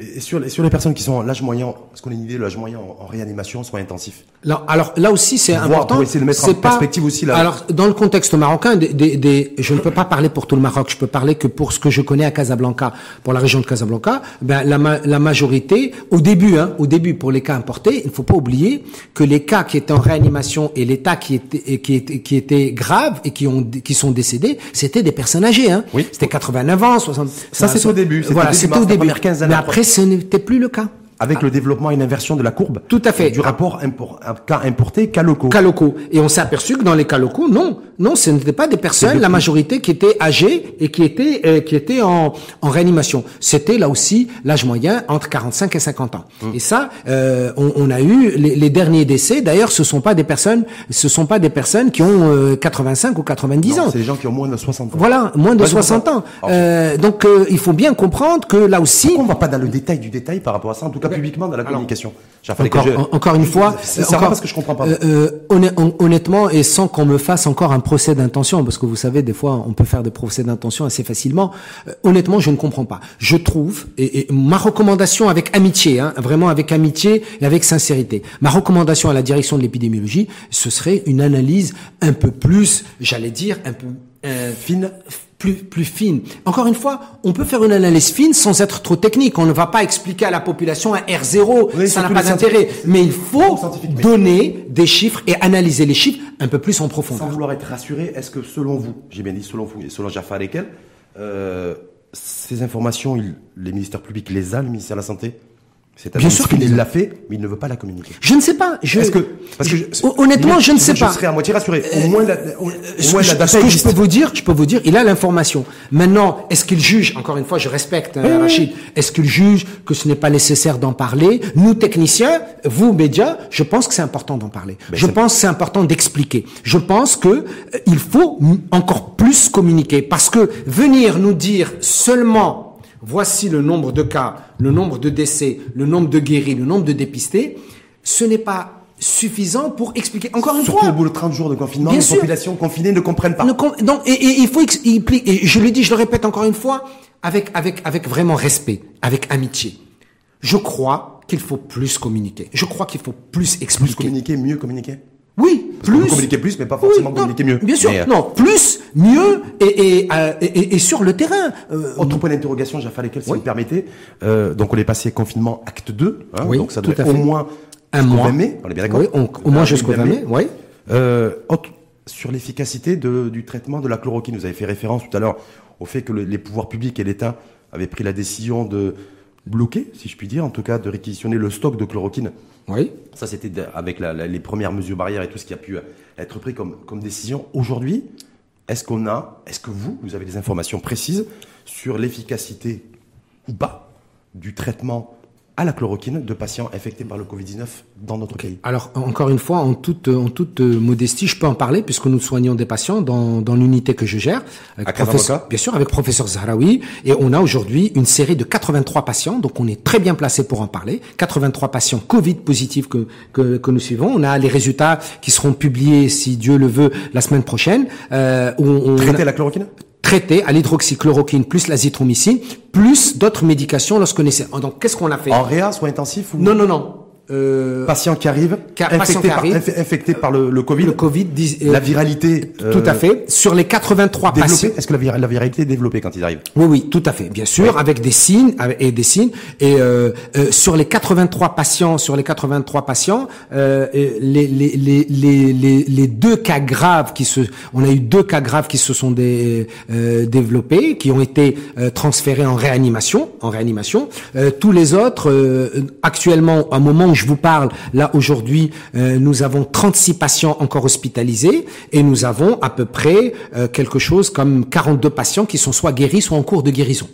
Et sur les, sur les personnes qui sont en l'âge moyen, est-ce qu'on a une idée de l'âge moyen en, en réanimation, soins intensifs Là, alors là aussi c'est important. pour essayer de mettre en pas- perspective aussi la- Alors dans le contexte marocain, des, des, des- je ne peux pas parler pour tout le Maroc. Je peux parler que pour ce que je connais à Casablanca, pour la région de Casablanca. Ben la, la majorité, au début, hein, au début pour les cas importés, il ne faut pas oublier que les cas qui étaient en réanimation et les cas qui étaient qui étaient, qui étaient graves et qui ont qui sont décédés, c'était des personnes âgées. Hein. Oui. C'était 89 ans, 60. Ça, c'est au début, Voilà, c'était au début. Mais après. Après, ce n'était plus le cas. Avec le développement et l'inversion de la courbe Tout à fait. du rapport import, cas importé, cas locaux. cas locaux. Et on s'est aperçu que dans les cas locaux, non, non, ce n'étaient pas des personnes, la majorité qui étaient âgées et qui étaient euh, qui étaient en, en réanimation. C'était là aussi l'âge moyen entre 45 et 50 ans. Hum. Et ça, euh, on, on a eu les, les derniers décès. D'ailleurs, ce sont pas des personnes, ce sont pas des personnes qui ont euh, 85 ou 90 Non, ans. C'est les gens qui ont moins de 60 ans. Voilà, moins de Ouais, c'est pour 60 ça. ans. Alors, Euh, donc, euh, il faut bien comprendre que là aussi, Pourquoi on va pas dans le détail du détail par rapport à ça, en tout cas publiquement dans la communication Encore, je- encore une fois, C'est encore, parce que je comprends pas. euh, euh, honn- hon- honnêtement, et sans qu'on me fasse encore un procès d'intention, parce que vous savez, des fois, on peut faire des procès d'intention assez facilement. euh, honnêtement, je ne comprends pas. Je trouve, et, et ma recommandation avec amitié, hein, vraiment avec amitié et avec sincérité, ma recommandation à la direction de l'épidémiologie, ce serait une analyse un peu plus, j'allais dire, un peu euh, Fine. Plus, plus fine. Encore une fois, on peut faire une analyse fine sans être trop technique. On ne va pas expliquer à la population un R0, Oui, ça n'a pas d'intérêt. Mais il faut donner des chiffres et analyser les chiffres un peu plus en Sans profondeur. vouloir être rassuré, est-ce que selon vous, j'ai bien dit selon vous et selon Jafar Ekel, euh, ces informations, il- les ministères publics les a, le ministère de la Santé? Bien sûr qu'il l'a fait, mais il ne veut pas la communiquer. Je ne sais pas. Je, Est-ce que parce que je- je- honnêtement, je ne sais je pas. Euh, serais à moitié rassuré. Au moins, la, au, Ce moins la je, data ce que je peux vous dire, je peux vous dire, il a l'information. Maintenant, est-ce qu'il juge Encore une fois, je respecte hein, Rachid. Est-ce qu'il juge que ce n'est pas nécessaire d'en parler? Nous techniciens, vous médias, je pense que c'est important d'en parler. Ben, je pense que c'est important d'expliquer. Je pense que euh, il faut encore plus communiquer parce que venir nous dire seulement voici le nombre de cas, le nombre de décès, le nombre de guéris, le nombre de dépistés, ce n'est pas suffisant pour expliquer. Encore une Surtout fois, au bout de 30 jours de confinement, Bien les sûr. populations confinées ne comprennent pas. ne com- et, et il faut il et je le dis, je le répète encore une fois, avec avec avec vraiment respect, avec amitié. Je crois qu'il faut plus communiquer. Je crois qu'il faut plus Plus expliquer. communiquer, mieux communiquer. Oui, Parce plus. communiquer plus, mais pas forcément Oui, communiquer mieux. Bien sûr, Mais, euh, non, plus, mieux et et, euh, et, et- et sur le terrain. Euh, Autre point d'interrogation, Jafar Lekel, si vous me permettez. Euh, donc, on est passé confinement acte 2. Hein, Oui, donc, ça doit être au moins Un mois. 20 mai. On est bien d'accord oui, on- au moins jusqu'au 20 mai, oui. Euh, autre- sur l'efficacité du traitement de la chloroquine, vous avez fait référence tout à l'heure au fait que le- les pouvoirs publics et l'État avaient pris la décision de bloquer, si je puis dire, en tout cas de réquisitionner le stock de chloroquine. Oui. Ça, c'était avec les premières mesures barrières et tout ce qui a pu euh, être pris comme, comme décision. Aujourd'hui, est-ce qu'on a, est-ce que vous, vous avez des informations précises sur l'efficacité ou pas du traitement à la chloroquine de patients infectés par le Covid-19 dans notre pays Alors encore une fois, en toute en toute euh, modestie, je peux en parler puisque nous soignons des patients dans, dans l'unité que je gère, avec À Casablanca bien sûr avec professeur Zahraoui, et on a aujourd'hui une série de 83 patients, donc on est très bien placé pour en parler. 83 patients Covid positifs que que, que nous suivons. On a les résultats qui seront publiés, si Dieu le veut, la semaine prochaine. Euh, on, on a- Traiter la chloroquine? Traité à l'hydroxychloroquine plus l'azithromycine plus d'autres médications lorsqu'on essaie. Donc qu'est-ce qu'on a fait? En réa, soit intensif ou Non non non. Euh, patient qui arrive, Ca- infecté, par, arrive. infecté par le, le Covid, le Covid, euh, la viralité Tout euh, à fait. Sur les 83 patients. Est-ce que la, vir- la viralité est développée quand ils arrivent? Oui, oui, tout à fait, bien sûr, avec des signes et des signes. Et euh, euh, sur les 83 patients, sur les 83 patients, euh, euh, les, les, les, les, les, deux cas graves qui se, on a eu deux cas graves qui se sont euh, développés, qui ont été euh, transférés en réanimation, en réanimation. Euh, tous les autres, euh, actuellement, à un moment où je vous parle, là aujourd'hui, euh, nous avons 36 patients encore hospitalisés et nous avons à peu près euh, quelque chose comme 42 patients qui sont soit guéris, soit en cours de guérison.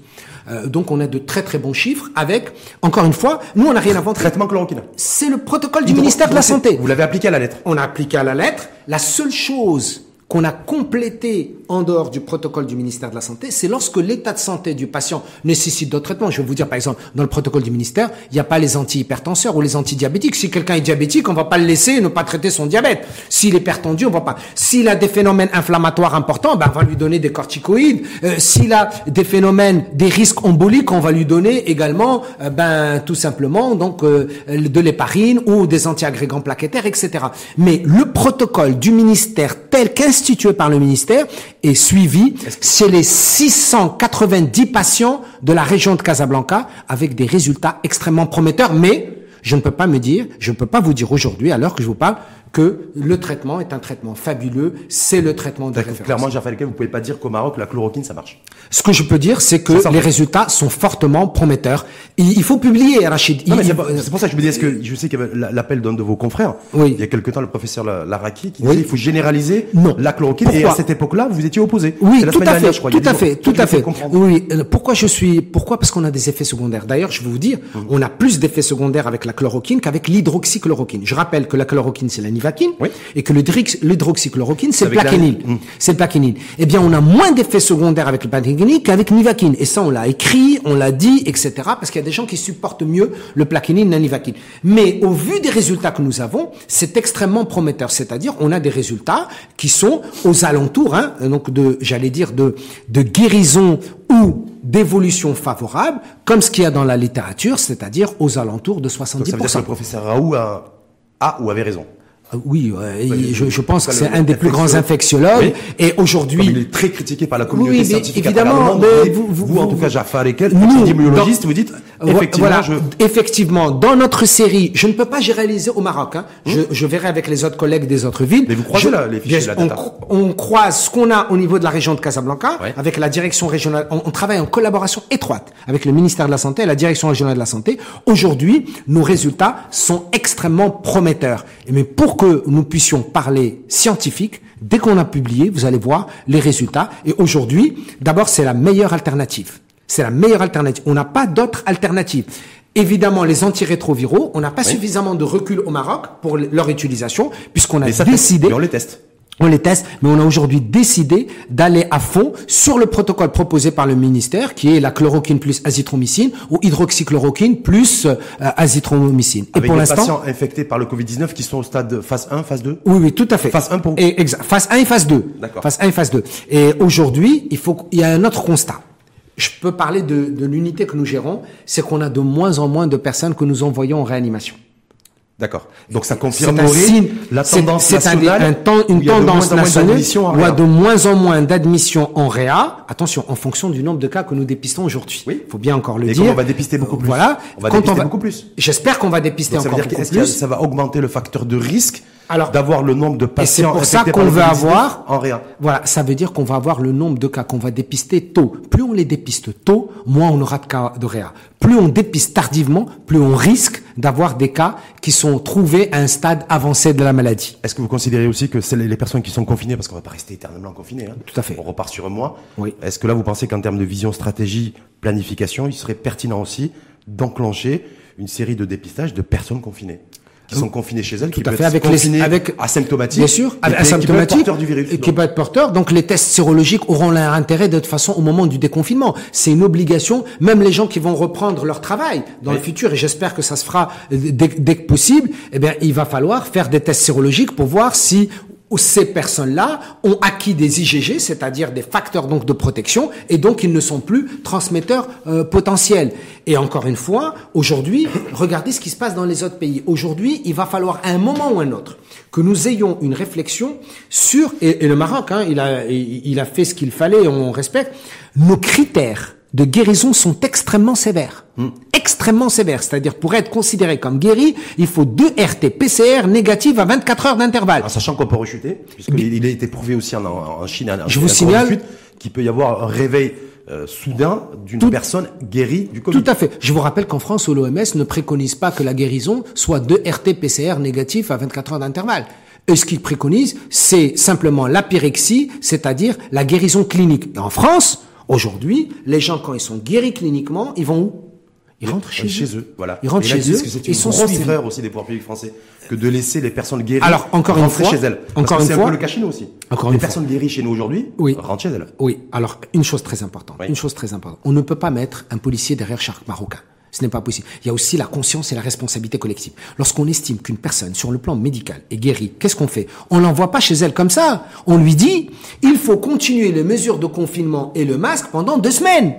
Euh, donc on a de très très bons chiffres avec, encore une fois, nous on n'a rien inventé. Traitement chloroquine. C'est le protocole du ministère de la Santé. Vous l'avez appliqué à la lettre. On a appliqué à la lettre. La seule chose qu'on a complété en dehors du protocole du ministère de la Santé, c'est lorsque l'état de santé du patient nécessite d'autres traitements. Je vais vous dire, par exemple, dans le protocole du ministère, il n'y a pas les antihypertenseurs ou les antidiabétiques. Si quelqu'un est diabétique, on va pas le laisser ne pas traiter son diabète. S'il est hypertendu, on va pas. S'il a des phénomènes inflammatoires importants, ben, on va lui donner des corticoïdes. Euh, S'il a des phénomènes, des risques emboliques, on va lui donner également, euh, ben, tout simplement, donc, euh, de l'héparine ou des antiagrégants plaquettaires, etc. Mais le protocole du ministère tel qu'institué par le ministère est suivi chez les 690 patients de la région de Casablanca avec des résultats extrêmement prometteurs, mais je ne peux pas me dire, je ne peux pas vous dire aujourd'hui, à l'heure que je vous parle, que le traitement est un traitement fabuleux, c'est le traitement de référence. Clairement, Jaffa vous pouvez pas dire qu'au Maroc, la chloroquine, ça marche. Ce que je peux dire, c'est que les résultats sont fortement prometteurs. Il, faut publier, Rachid. C'est pour ça que je me dis, est-ce que je sais qu'il y avait la- l'appel d'un de vos confrères. Oui. Il y a quelque temps, le professeur La- Laraki qui Oui. disait il faut généraliser Non. la chloroquine. Et à cette époque-là, vous étiez opposé. Oui, tout à fait, tout à fait, tout à fait. Oui, euh, pourquoi je suis, pourquoi? Parce qu'on a des effets secondaires. D'ailleurs, je vais vous dire, Mmh. on a plus d'effets secondaires avec la chloroquine qu'avec l'hydroxychloroquine. Je rappelle que la chloroquine c'est la nivaquine Oui. et que le l'hydroxychloroquine c'est le la- plaquenil. Mmh. C'est le plaquenil. Eh bien, on a moins d'effets secondaires avec le plaquenil qu'avec nivaquine. Et ça, on l'a écrit, on l'a dit, etc. Parce qu'il y a des gens qui supportent mieux le plaquenil, la nivaquine. Mais au vu des résultats que nous avons, c'est extrêmement prometteur. C'est-à-dire, on a des résultats qui sont aux alentours, hein, donc de, j'allais dire, de, de guérison ou d'évolution favorable, comme ce qu'il y a dans la littérature, c'est-à-dire aux alentours de 70%. Donc, ça veut dire que le professeur Raoult a, a ou avait raison. Ah Oui, et je, je pense que c'est un des plus grands infectiologues. Et aujourd'hui, il est très critiqué par la communauté Oui, mais scientifique. évidemment, mais vous- vous, vous- en tout cas, Nous, épidémiologiste, dans- vous dites, effectivement, voilà, je, effectivement, dans notre série, je ne peux pas généraliser au Maroc. Hein. Je, je verrai avec les autres collègues des autres villes. Mais vous croisez Je- la- les fichiers, la on, data. on croise ce qu'on a au niveau de la région de Casablanca, Ouais. avec la direction régionale. On, on travaille en collaboration étroite avec le ministère de la Santé et la direction régionale de la Santé. Aujourd'hui, nos résultats sont extrêmement prometteurs. Et mais pour que nous puissions parler scientifique, dès qu'on a publié, vous allez voir les résultats. Et aujourd'hui, d'abord, c'est la meilleure alternative. C'est la meilleure alternative. On n'a pas d'autre alternative. Évidemment, les antirétroviraux, on n'a pas suffisamment de recul au Maroc pour leur utilisation, puisqu'on a ça décidé mais on les teste. on les teste, mais on a aujourd'hui décidé d'aller à fond sur le protocole proposé par le ministère, qui est la chloroquine plus azithromycine ou hydroxychloroquine plus euh, azithromycine. Et pour l'instant, patients infectés par le Covid-19 qui sont au stade phase 1, phase 2. oui, oui, tout à fait. Phase 1 pour- Et exa- phase 1 et phase 2. D'accord. Phase 1 et phase 2. Et aujourd'hui, il faut, il y a un autre constat. Je peux parler de, de l'unité que nous gérons, c'est qu'on a de moins en moins de personnes que nous envoyons en réanimation. D'accord. Donc ça un signe, la tendance c'est un- nationale. un temps- où une tendance nationale où il y a de moins en moins d'admissions en réa. Attention, en fonction du nombre de cas que nous dépistons aujourd'hui. Oui. Faut bien encore le Et dire. qu'on va dépister beaucoup plus. Voilà. On va Quand dépister beaucoup plus. J'espère qu'on va dépister Donc ça veut encore dire beaucoup plus. ça va augmenter le facteur de risque Alors, d'avoir le nombre de Et c'est patients pour ça qu'on veut Covid-19 avoir en réa. Voilà, ça veut dire qu'on va avoir le nombre de cas qu'on va dépister tôt. Plus on les dépiste tôt, moins on aura de cas de réa. Plus on dépiste tardivement, plus on risque d'avoir des cas qui sont trouvés à un stade avancé de la maladie. Est-ce que vous considérez aussi que c'est les les personnes qui sont confinées, parce qu'on va pas rester éternellement confiné, hein, Tout à fait. on repart sur un mois. Oui. Est-ce que là, vous pensez qu'en termes de vision, stratégie, planification, il serait pertinent aussi d'enclencher une série de dépistages de personnes confinées? Qui sont confinées chez elles, Tout qui à peuvent fait, être avec les, avec asymptomatiques, bien sûr, qui avec peut- qui peuvent être asymptomatiques, porteurs du virus. et qui peuvent être porteurs. Donc les tests sérologiques auront leur intérêt de toute façon au moment du déconfinement. C'est une obligation. Même les gens qui vont reprendre leur travail dans le futur, et j'espère que ça se fera dès, dès que possible. Eh bien, il va falloir faire des tests sérologiques pour voir si ces personnes-là ont acquis des IgG, c'est-à-dire des facteurs donc de protection, et donc ils ne sont plus transmetteurs euh, potentiels. Et encore une fois, aujourd'hui, regardez ce qui se passe dans les autres pays. Aujourd'hui, il va falloir à un moment ou un autre que nous ayons une réflexion sur et, le Maroc, hein, il a il a fait ce qu'il fallait, on respecte nos critères de guérison sont extrêmement sévères. Extrêmement sévères. C'est-à-dire, pour être considéré comme guéri, il faut deux RT PCR négatives à 24 heures d'intervalle. En sachant qu'on peut rechuter, puisqu'il il a été prouvé aussi en, en Chine, en- Je en vous signale- qu'il peut y avoir un réveil euh, soudain d'une personne guérie du Covid. Tout à fait. Je vous rappelle qu'en France, l'OMS ne préconise pas que la guérison soit deux RT-PCR négatifs à 24 heures d'intervalle. Et ce qu'il préconise, c'est simplement la pyrexie, c'est-à-dire la guérison clinique. Et en France, aujourd'hui, les gens, quand ils sont guéris cliniquement, ils vont où? Ils rentrent chez, chez eux. eux. Voilà. Ils rentrent Et là, chez eux, c'est ils une sont grosse erreur aussi des pouvoirs publics français que de laisser les personnes guéries Alors, encore une rentrer fois- chez elles. Parce encore que une c'est fois- un peu le cas chez nous aussi. Encore les une fois. personnes guéries chez nous aujourd'hui Oui. rentrent chez elles. Oui, alors une chose très importante, Oui. une chose très importante. On ne peut pas mettre un policier derrière chaque Marocain. Ce n'est pas possible. Il y a aussi la conscience et la responsabilité collective. Lorsqu'on estime qu'une personne, sur le plan médical, est guérie, qu'est-ce qu'on fait? On l'envoie pas chez elle comme ça. On lui dit, il faut continuer les mesures de confinement et le masque pendant deux semaines.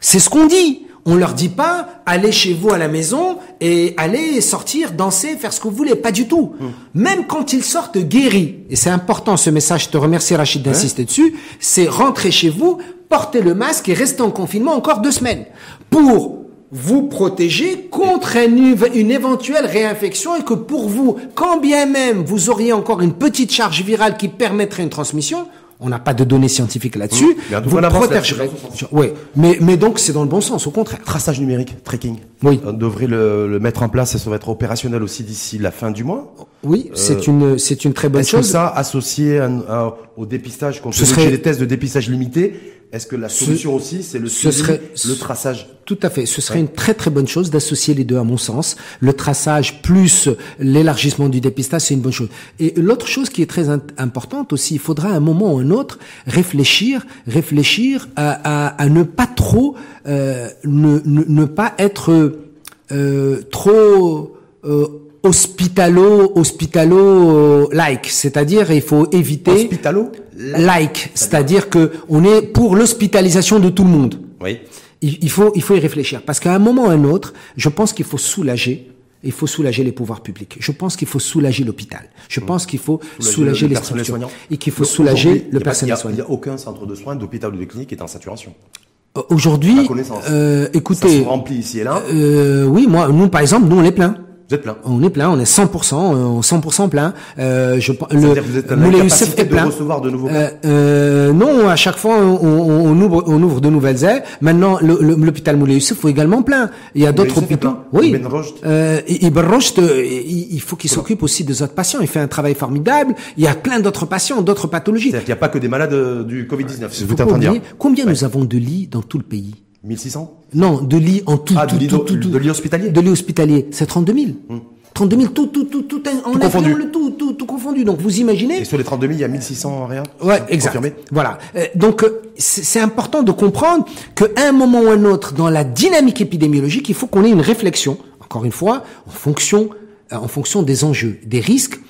C'est ce qu'on dit. On leur dit pas, allez chez vous à la maison et allez sortir, danser, faire ce que vous voulez. Pas du tout. Même quand ils sortent guéris, et c'est important ce message, je te remercie Rachid d'insister dessus, c'est rentrer chez vous, porter le masque et rester en confinement encore deux semaines. Pour vous protéger contre une, une éventuelle réinfection et que pour vous, quand bien même vous auriez encore une petite charge virale qui permettrait une transmission, on n'a pas de données scientifiques là-dessus, Mmh. Vous protégerez. Oui, mais, mais donc c'est dans le bon sens, au contraire. Traçage numérique, tracking. Oui. On devrait le, le mettre en place et ça va être opérationnel aussi d'ici la fin du mois. Oui, c'est une, c'est une très bonne Euh, Est-ce que chose. ça, associé à- à- au dépistage, que serait- des tests de dépistage limités, est-ce que la solution aussi, c'est le ce suivi, serait- le traçage Tout à fait. Ce serait une très très bonne chose d'associer les deux, à mon sens. Le traçage plus l'élargissement du dépistage, c'est une bonne chose. Et l'autre chose qui est très importante aussi, il faudra à un moment ou un autre réfléchir, réfléchir à, à, à ne pas trop, euh, ne, ne, ne pas être euh, trop euh, hospitalo, hospitalo like. C'est-à-dire, il faut éviter Hospitalo? Like, c'est-à-dire que on est pour l'hospitalisation de tout le monde. Oui. Il, il faut, il faut y réfléchir parce qu'à un moment ou à un autre, je pense qu'il faut soulager. Il faut soulager les pouvoirs publics. Je pense qu'il faut soulager l'hôpital. Je pense qu'il faut soulager, le les structures soignant. et qu'il faut soulager le personnel soignant. Il n'y a aucun centre de soins, d'hôpital ou de clinique qui est en saturation. Euh, Aujourd'hui, euh, Ça écoutez, se remplit ici et là. euh, oui, moi, nous par exemple, nous on est plein. Vous êtes plein. On est plein, on est 100%, euh, 100% plein. Euh, je, que vous êtes Moulay Youssef est de plein. recevoir de nouveaux Euh, euh, non, à chaque fois on, on- on ouvre, on ouvre de nouvelles ailes. Maintenant, le- le- l'hôpital Moulay Youssef est également plein. Il y a d'autres hôpitaux. Oui. Ibn Rushd. Euh, Ibn Rushd, il, il faut qu'il s'occupe aussi des autres patients. Il fait un travail formidable. Il y a plein d'autres patients, d'autres pathologies. Qu'il n'y a pas que des malades du Covid-19. C'est ce que Faut vous êtes en pas train de dire. oublier combien nous avons de lits dans tout le pays? 1600 Non, de lits en tout, Ah, tout, de tout, tout, tout. de lits hospitaliers De lits hospitaliers. C'est 32 000. 32 000, tout, tout, tout, tout, en Tout confondu. le tout, tout, tout confondu. Donc vous imaginez Et sur les 32 000, il y a 1600 rien Ouais, exact. Confirmé Voilà. Euh, donc euh, c'est important de comprendre qu'à un moment ou un autre, dans la dynamique épidémiologique, il faut qu'on ait une réflexion. Encore une fois, en fonction, euh, en fonction des enjeux, des risques.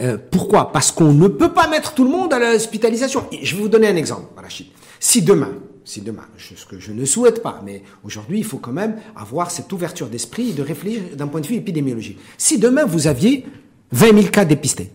Euh, pourquoi? Parce qu'on ne peut pas mettre tout le monde à l'hospitalisation. Je vais vous donner un exemple, Rachid. Si demain, si demain, ce que je ne souhaite pas, mais aujourd'hui, il faut quand même avoir cette ouverture d'esprit et de réfléchir d'un point de vue épidémiologique. Si demain vous aviez 20 000 cas dépistés,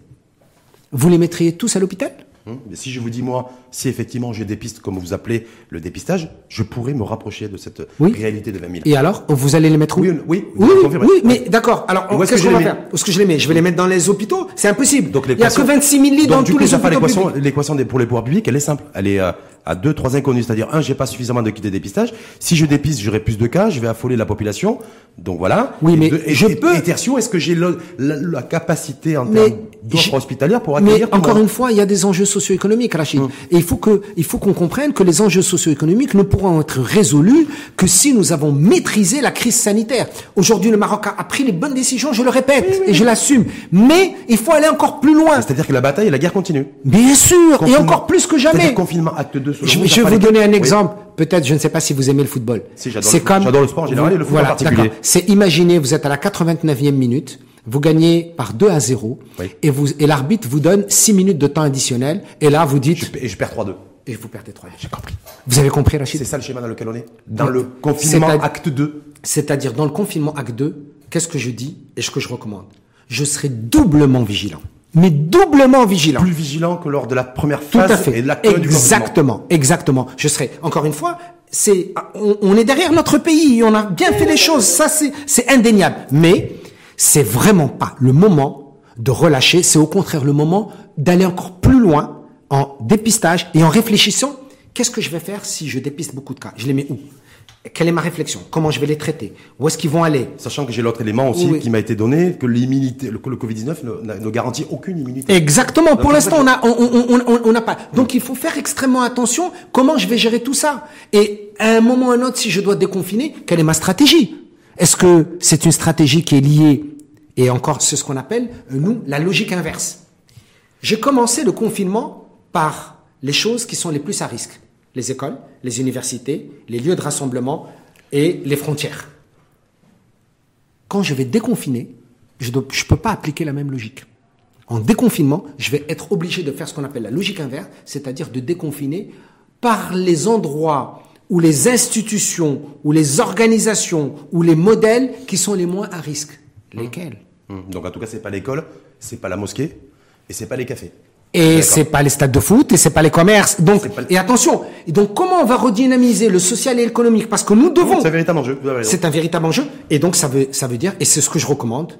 vous les mettriez tous à l'hôpital? Hum, Mais si je vous dis, moi, si effectivement j'ai des pistes, comme vous appelez le dépistage, je pourrais me rapprocher de cette Oui. réalité de 20 000. Et alors, vous allez les mettre où? Oui, oui, oui, oui, mais d'accord. Alors, Et où est-ce qu'est-ce que je va les faire? Où est-ce que je les mets? Je vais les mettre dans les hôpitaux? C'est impossible. Donc Il y a que l'équation- 26 000 lits dans tous les hôpitaux l'équation, l'équation pour les pouvoirs publics, elle est simple. Elle est euh, à deux, trois inconnus. C'est-à-dire, un, j'ai pas suffisamment de kits de dépistage. Si je dépiste, j'aurai plus de cas, je vais affoler la population. Donc voilà. Oui, Et mais deux, et- je et- peux- Et tertio, est-ce que j'ai la, la capacité en Mais termes d'offres hospitalières pour Mais accueillir le encore une fois, il y a des enjeux socio-économiques, Rachid. Hum. Et il faut que, il faut qu'on comprenne que les enjeux socio-économiques ne pourront être résolus que si nous avons maîtrisé la crise sanitaire. Aujourd'hui, le Maroc a pris les bonnes décisions, je le répète, et je l'assume. Mais il faut aller encore plus loin. C'est-à-dire que la bataille et la guerre continue. Bien sûr, et encore plus que jamais. Confinement acte 2 selon Je, vais vous donner un Oui. exemple. Peut-être, je ne sais pas si vous aimez le football. Si, j'adore C'est comme- J'adore le sport en général et le foot en voilà, particulier. d'accord. C'est imaginez, vous êtes à la 89e minute, vous gagnez par 2 à 0, Oui. et vous, et l'arbitre vous donne 6 minutes de temps additionnel, et là, vous dites, Et je perds 3-2. et vous perdez 3 J'ai compris. Vous avez compris, Rachid? C'est ça le schéma dans lequel on est Dans le confinement acte 2. C'est-à-dire, dans le confinement acte 2, qu'est-ce que je dis et ce que je recommande? Je serai doublement vigilant. Mais doublement vigilant. Plus vigilant que lors de la première Tout phase à fait. et de l'acte 1 du confinement. Exactement, exactement. Je serai encore une fois, c'est on, on est derrière notre pays, on a bien fait les choses, ça c'est c'est indéniable. Mais c'est vraiment pas le moment de relâcher, c'est au contraire le moment d'aller encore plus loin en dépistage et en réfléchissant. Qu'est-ce que je vais faire si je dépiste beaucoup de cas? Je les mets où? Quelle est ma réflexion? Comment je vais les traiter? Où est-ce qu'ils vont aller? Sachant que j'ai l'autre élément aussi Oui. qui m'a été donné, que l'immunité, le, le Covid-19 ne, n'a- ne garantit aucune immunité. Exactement. Pour l'instant, on fait, a, on, on, n'a pas. Donc, il faut faire extrêmement attention. Comment je vais gérer tout ça Et à un moment ou à un autre, si je dois déconfiner, quelle est ma stratégie? Est-ce que c'est une stratégie qui est liée, et encore, c'est ce qu'on appelle, euh, nous, la logique inverse? J'ai commencé le confinement par les choses qui sont les plus à risque. Les écoles, les universités, les lieux de rassemblement et les frontières. Quand je vais déconfiner, je ne peux pas appliquer la même logique. En déconfinement, je vais être obligé de faire ce qu'on appelle la logique inverse, c'est-à-dire de déconfiner par les endroits ou les institutions ou les organisations ou les modèles qui sont les moins à risque. Lesquels? Mmh. Donc en tout cas, c'est pas l'école, c'est pas la mosquée et c'est pas les cafés. Et c'est pas les stades de foot et c'est pas les commerces. Donc pas et attention. Et donc comment on va redynamiser le social et l'économique? Parce que nous devons. C'est un véritable enjeu. C'est un véritable enjeu. Et donc ça veut ça veut dire et c'est ce que je recommande,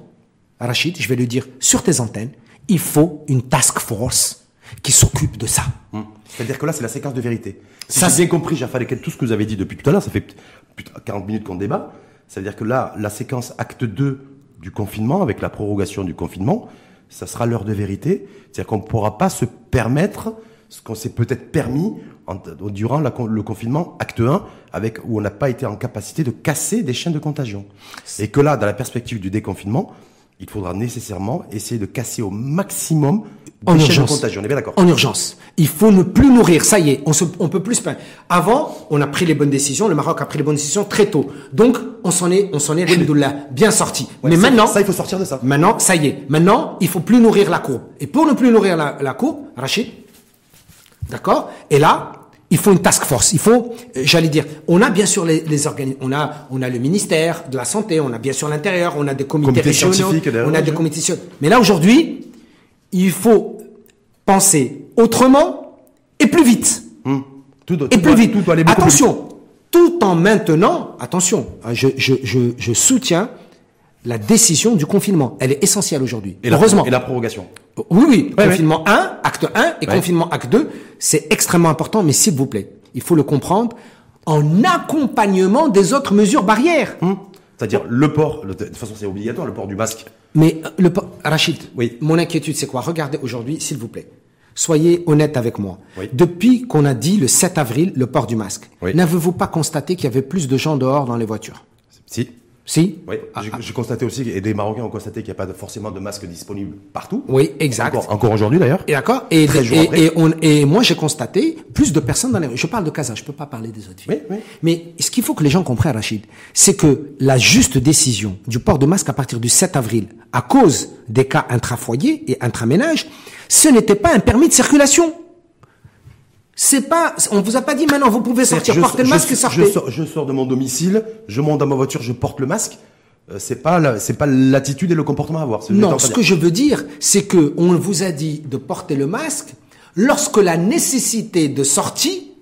Rachid. Je vais le dire sur tes antennes. Il faut une task force qui s'occupe de ça. Hum. C'est-à-dire que là, c'est la séquence de vérité. Si Ça, j'ai bien compris, Jaffa tout ce que vous avez dit depuis tout à l'heure, ça fait de 40 minutes qu'on débat. Ça veut dire que là, la séquence acte 2 du confinement, avec la prorogation du confinement, ça sera l'heure de vérité. C'est-à-dire qu'on ne pourra pas se permettre ce qu'on s'est peut-être permis en- durant la le confinement acte 1, avec, où on n'a pas été en capacité de casser des chaînes de contagion. Et que là, dans la perspective du déconfinement, il faudra nécessairement essayer de casser au maximum En de urgence. contagion. On est bien d'accord En urgence. Il faut ne plus nourrir. Ça y est, on, se, on peut plus se plaindre. Avant, on a pris les bonnes décisions. Le Maroc a pris les bonnes décisions très tôt. Donc, on s'en est, on s'en est, bien sorti. Ouais, mais ça- maintenant, ça, il faut sortir de ça. Maintenant, ça y est. Maintenant, il faut plus nourrir la courbe. Et pour ne plus nourrir la, la courbe, Rachid, d'accord? Et là, il faut une task force. Il faut, euh, j'allais dire, on a bien sûr les, les organismes, on a, on a le ministère de la santé, on a bien sûr l'intérieur, on a des comités Comité régionaux, on a des comités scientifiques. Mais là aujourd'hui, il faut penser autrement et plus vite. Hum. Tout, doit- Et tout plus doit- vite. tout doit aller beaucoup plus vite. attention, tout en maintenant, attention, hein, je, je, je, je soutiens la décision du confinement. Elle est essentielle aujourd'hui. Et la, Heureusement. Et la prorogation. Oui, oui, Ouais, confinement 1, acte 1 et Ouais. confinement acte 2, c'est extrêmement important, mais s'il vous plaît, il faut le comprendre en accompagnement des autres mesures barrières. Hum. C'est-à-dire le port, le- de toute façon c'est obligatoire, le port du masque. Mais euh, le po- Rachid, Oui. mon inquiétude c'est quoi? Regardez aujourd'hui, s'il vous plaît. Soyez honnête avec moi. Oui. Depuis qu'on a dit le 7 avril le port du masque, Oui. n'avez-vous pas constaté qu'il y avait plus de gens dehors dans les voitures? Si. Si Oui. Ah, J'ai ah. j'ai constaté aussi, et des Marocains ont constaté qu'il n'y a pas de- forcément de masque disponible partout. Oui, exact. Encore, encore aujourd'hui d'ailleurs. Et d'accord et, et, et, on- et moi, j'ai constaté plus de personnes dans les rues. Je parle de Casa, je peux pas parler des autres villes. Oui, oui. Mais ce qu'il faut que les gens comprennent, Rachid, c'est que la juste décision du port de masque à partir du 7 avril, à cause des cas intrafoyer et intraménage, ce n'était pas un permis de circulation. C'est pas, on vous a pas dit maintenant vous pouvez sortir, Je- portez le je- masque et je, sortez. sors, je sors de mon domicile, je monte dans ma voiture, je porte le masque. Euh, c'est pas c'est pas l'attitude et le comportement à avoir. Non, ce que je veux dire, c'est que on vous a dit de porter le masque lorsque la nécessité de sortie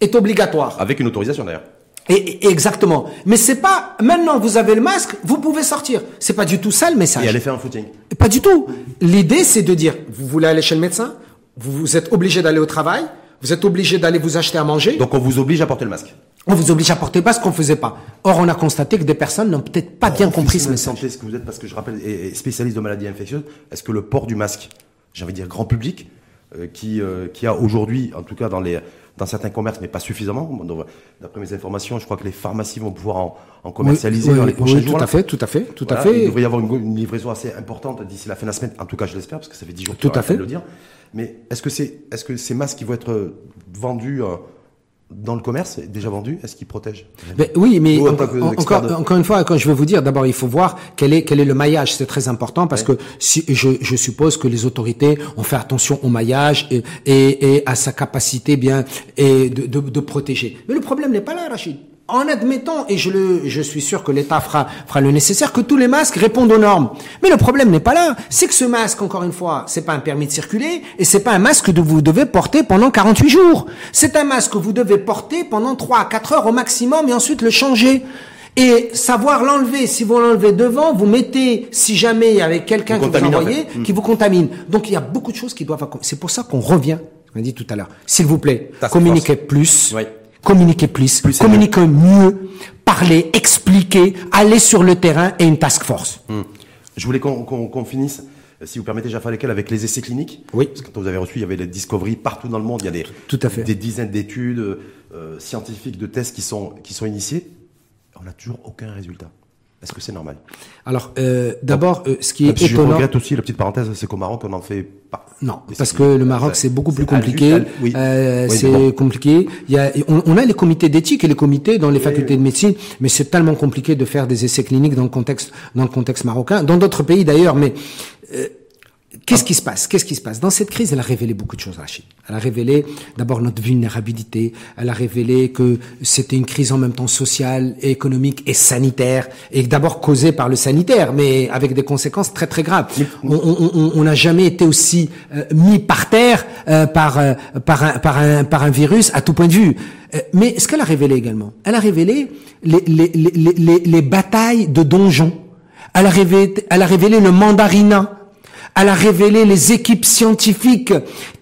est obligatoire. Avec une autorisation d'ailleurs. Et, et- exactement. Mais c'est pas maintenant vous avez le masque, vous pouvez sortir. C'est pas du tout ça le message. Et aller faire un footing. Pas du tout. L'idée c'est de dire vous voulez aller chez le médecin, vous, vous êtes obligé d'aller au travail, vous êtes obligé d'aller vous acheter à manger. Donc on vous oblige à porter le masque. on vous oblige à porter pas ce qu'on faisait pas. Or on a constaté que des personnes n'ont peut-être pas bien compris ce message. santé, ce que vous êtes, parce que je rappelle, et spécialiste de maladies infectieuses, est-ce que le port du masque, j'ai envie de dire grand public, euh, qui, euh, qui a aujourd'hui, en tout cas dans, les, dans certains commerces, mais pas suffisamment, d'après mes informations, je crois que les pharmacies vont pouvoir en, en commercialiser Oui, dans les prochains oui, jours. tout à fait, tout à fait, tout Voilà, à fait. Il devrait y avoir une, une livraison assez importante d'ici la fin de la semaine. En tout cas, je l'espère, parce que ça fait 10 jours que Tout à de fait. le dire. Mais est-ce que, c'est, est-ce que ces masques qui vont être euh, vendus euh, dans le commerce, déjà vendus, est-ce qu'ils protègent? Ben oui, mais en encore, de- encore une fois, quand je veux vous dire, d'abord, il faut voir quel est quel est le maillage. C'est très important parce que si je, je suppose que les autorités ont fait attention au maillage et, et, et à sa capacité bien et de, de, de protéger. Mais le problème n'est pas là, Rachid. En admettant, et je le, je suis sûr que l'État fera, fera le nécessaire, que tous les masques répondent aux normes. Mais le problème n'est pas là. C'est que ce masque, encore une fois, c'est pas un permis de circuler et c'est pas un masque que vous devez porter pendant 48 jours. C'est un masque que vous devez porter pendant 3 à 4 heures au maximum et ensuite le changer. Et savoir l'enlever, si vous l'enlevez devant, vous mettez, si jamais il y avait quelqu'un que vous en envoyez, fait. Mm. qui vous contamine. Donc il y a beaucoup de choses qui doivent... C'est pour ça qu'on revient, on a dit tout à l'heure. S'il vous plaît, communiquez plus, Oui. Communiquez plus, communiquez mieux, parlez, expliquez, allez sur le terrain et une task force. Hum. Je voulais qu'on finisse, euh, si vous permettez, Jaffa Lekel, avec les essais cliniques. Oui. Parce que quand vous avez reçu, il y avait les Discovery partout dans le monde. Il y a des, Tout à fait. des dizaines d'études euh, scientifiques, de tests qui sont, qui sont initiés. On n'a toujours aucun résultat. Est-ce que c'est normal Alors, euh, d'abord, euh, ce qui est si Je étonnant. regrette aussi la petite parenthèse, c'est qu'au Maroc, on n'en fait pas. Non, parce que le Maroc c'est- beaucoup plus compliqué. al- oui. Euh, Oui, c'est bon. compliqué. Il y a, on, on a les comités d'éthique et les comités dans les facultés de médecine, mais c'est tellement compliqué de faire des essais cliniques dans le contexte dans le contexte marocain, dans d'autres pays d'ailleurs. Mais euh, Qu'est-ce qui se passe? Qu'est-ce qui se passe? Dans cette crise, elle a révélé beaucoup de choses, Rachid. Elle a révélé d'abord notre vulnérabilité. Elle a révélé que c'était une crise en même temps sociale, et économique et sanitaire, et d'abord causée par le sanitaire, mais avec des conséquences très très graves. On- n'a jamais été aussi euh, mis par terre euh, par euh, par un, par un par un virus à tout point de vue. Euh, mais ce qu'elle a révélé également, elle a révélé les les les les, les- les batailles de donjons. Elle a révélé, elle a révélé le mandarinat. Elle a révélé les équipes scientifiques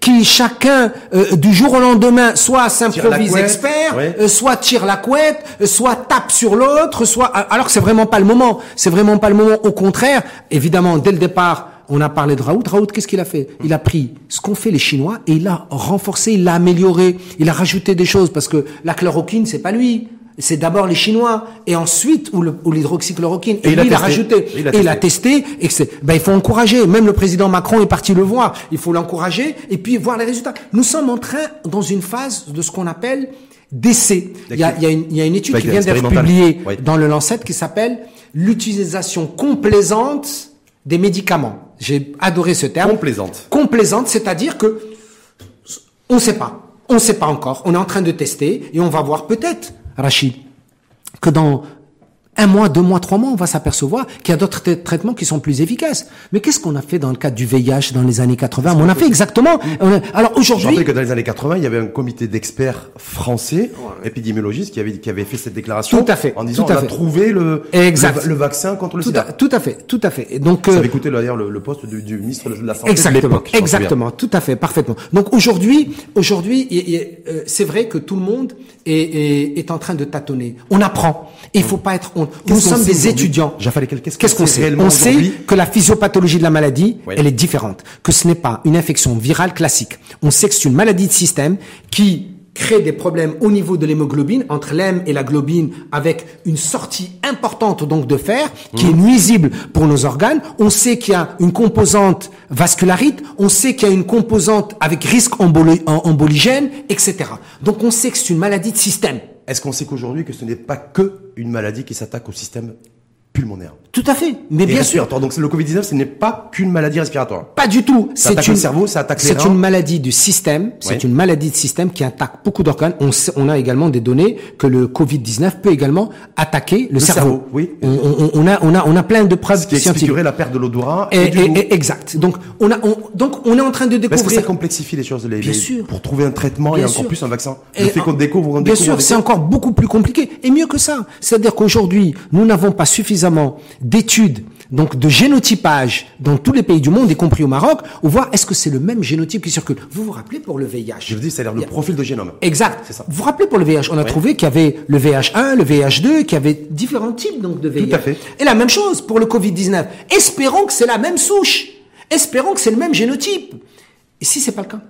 qui chacun euh, du jour au lendemain soit s'improvise expert, ouais. euh, soit tire la couette, euh, soit tape sur l'autre, soit alors que c'est vraiment pas le moment. C'est vraiment pas le moment. Au contraire, évidemment, dès le départ, on a parlé de Raoult. Raoult, qu'est-ce qu'il a fait? Il a pris ce qu'ont fait les Chinois et il l'a renforcé, il l'a amélioré, il a rajouté des choses parce que la chloroquine, c'est pas lui. C'est d'abord les Chinois et ensuite ou l'hydroxychloroquine. Et, Et il a lui, il a rajouté. Et il a Et il a testé. et que ben, il faut encourager. Même le président Macron est parti le voir. Il faut l'encourager et puis voir les résultats. Nous sommes en train, dans une phase de ce qu'on appelle d'essai. Il y a, il y a une, a étude qui vient d'être publiée Oui. dans le Lancet qui s'appelle l'utilisation complaisante des médicaments. J'ai adoré ce terme. Complaisante. Complaisante, c'est-à-dire que on ne sait pas. On ne sait pas encore. On est en train de tester et on va voir peut-être, Rachid, que dans un mois, deux mois, trois mois, on va s'apercevoir qu'il y a d'autres tra- traitements qui sont plus efficaces. Mais qu'est-ce qu'on a fait dans le cadre du VIH dans les années 80 On a fait exactement. Alors Je aujourd'hui, rappelle que dans les années 80, il y avait un comité d'experts français, épidémiologistes, qui avait, qui avait fait cette déclaration. Tout à fait, En disant, tout à on a trouvé le, Exact. le, le vaccin contre le tout sida. à, tout à fait, tout à fait. Et Donc Ça euh, avait écouté d'ailleurs le, le poste du, du ministre de la Santé de Exactement, l'époque. je m'en souviens. exactement, tout à fait, parfaitement. Donc aujourd'hui, aujourd'hui, euh, c'est vrai que tout le monde est, est, est en train de tâtonner. On apprend. Il faut pas être. on- Qu'est-ce nous sommes des étudiants. Qu'est-ce qu'on sait On sait que la physiopathologie de la maladie, Oui. elle est différente. Que ce n'est pas une infection virale classique. On sait que c'est une maladie de système qui crée des problèmes au niveau de l'hémoglobine, entre l'hème et la globine, avec une sortie importante donc de fer, qui est Mmh. nuisible pour nos organes. On sait qu'il y a une composante vascularite, on sait qu'il y a une composante avec risque emboli- em- emboligène, etc. Donc on sait que c'est une maladie de système. Est-ce qu'on sait qu'aujourd'hui que ce n'est pas que une maladie qui s'attaque au système? Pulmonaire Tout à fait. Mais et bien sûr. Donc c'est le Covid-19, ce n'est pas qu'une maladie respiratoire. Pas du tout. Ça attaque C'est le une- cerveau, ça attaque les C'est reins. une maladie du système. C'est Ouais. une maladie de système qui attaque beaucoup d'organes. On, on a également des données que le Covid-19 peut également attaquer le, cerveau. cerveau, oui. On, on- on a, on a, on a plein de preuves Ce qui scientifiques. la perte de l'odorat et, exact. Donc on a, on, donc on est en train de que ça découvrir. complexifie les choses les, Bien les- sûr. Pour trouver un traitement et Bien encore sûr. plus un vaccin. Et le fait qu'on découvre, on Bien découvre, sûr, on c'est encore beaucoup plus compliqué. Et mieux que ça. C'est-à-dire qu'aujourd'hui, nous n'avons pas suffisamment d'études, donc de génotypage dans tous les pays du monde, y compris au Maroc, où voir est-ce que c'est le même génotype qui circule. Vous vous rappelez pour le VIH Je vous dis, c'est-à-dire le profil de génome. Exact. Ça. Vous vous rappelez pour le VIH, on a trouvé qu'il y avait le VH1, le VH2, qu'il y avait différents types donc de VIH. à fait. Et la même chose pour le Covid-19. Espérons que c'est la même souche. Espérons que c'est le même génotype. Et si c'est pas le cas,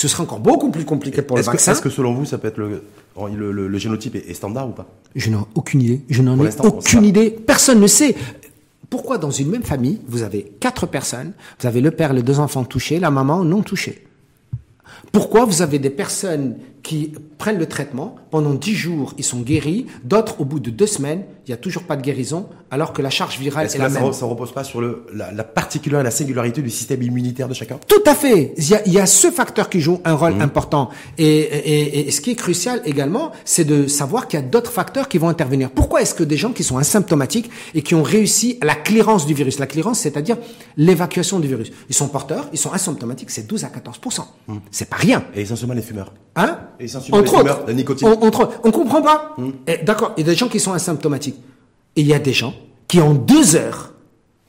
ce sera encore beaucoup plus compliqué pour le Est-ce que, vaccin. est-ce que selon vous, ça peut être le, le, le- le génotype est, est standard ou pas? Je n'en ai aucune idée. Je n'en ai aucune idée. Personne ne sait. Pourquoi dans une même famille, vous avez quatre personnes, vous avez le père, les deux enfants touchés, la maman non touchée? Pourquoi vous avez des personnes qui prennent le traitement, pendant dix jours, ils sont guéris, d'autres, au bout de deux semaines, il n'y a toujours pas de guérison, alors que la charge virale est que la ça, même ça repose pas sur le, la, la particularité, la singularité du système immunitaire de chacun? Tout à fait. Il y a, il y a ce facteur qui joue un Mmh. rôle important. Et, et, et ce qui est crucial également, c'est de savoir qu'il y a d'autres facteurs qui vont intervenir. Pourquoi est-ce que des gens qui sont asymptomatiques et qui ont réussi à la clearance du virus, la clearance, c'est-à-dire l'évacuation du virus, ils sont porteurs, ils sont asymptomatiques, c'est 12 à 14% Mmh. C'est pas rien. Et essentiellement les fumeurs. Hein? Et essentiellement Entre les fumeurs, autres, la nicotine. On, entre autres, on comprend pas. Eh, D'accord, il y a des gens qui sont asymptomatiques. Et il y a des gens qui, en deux heures,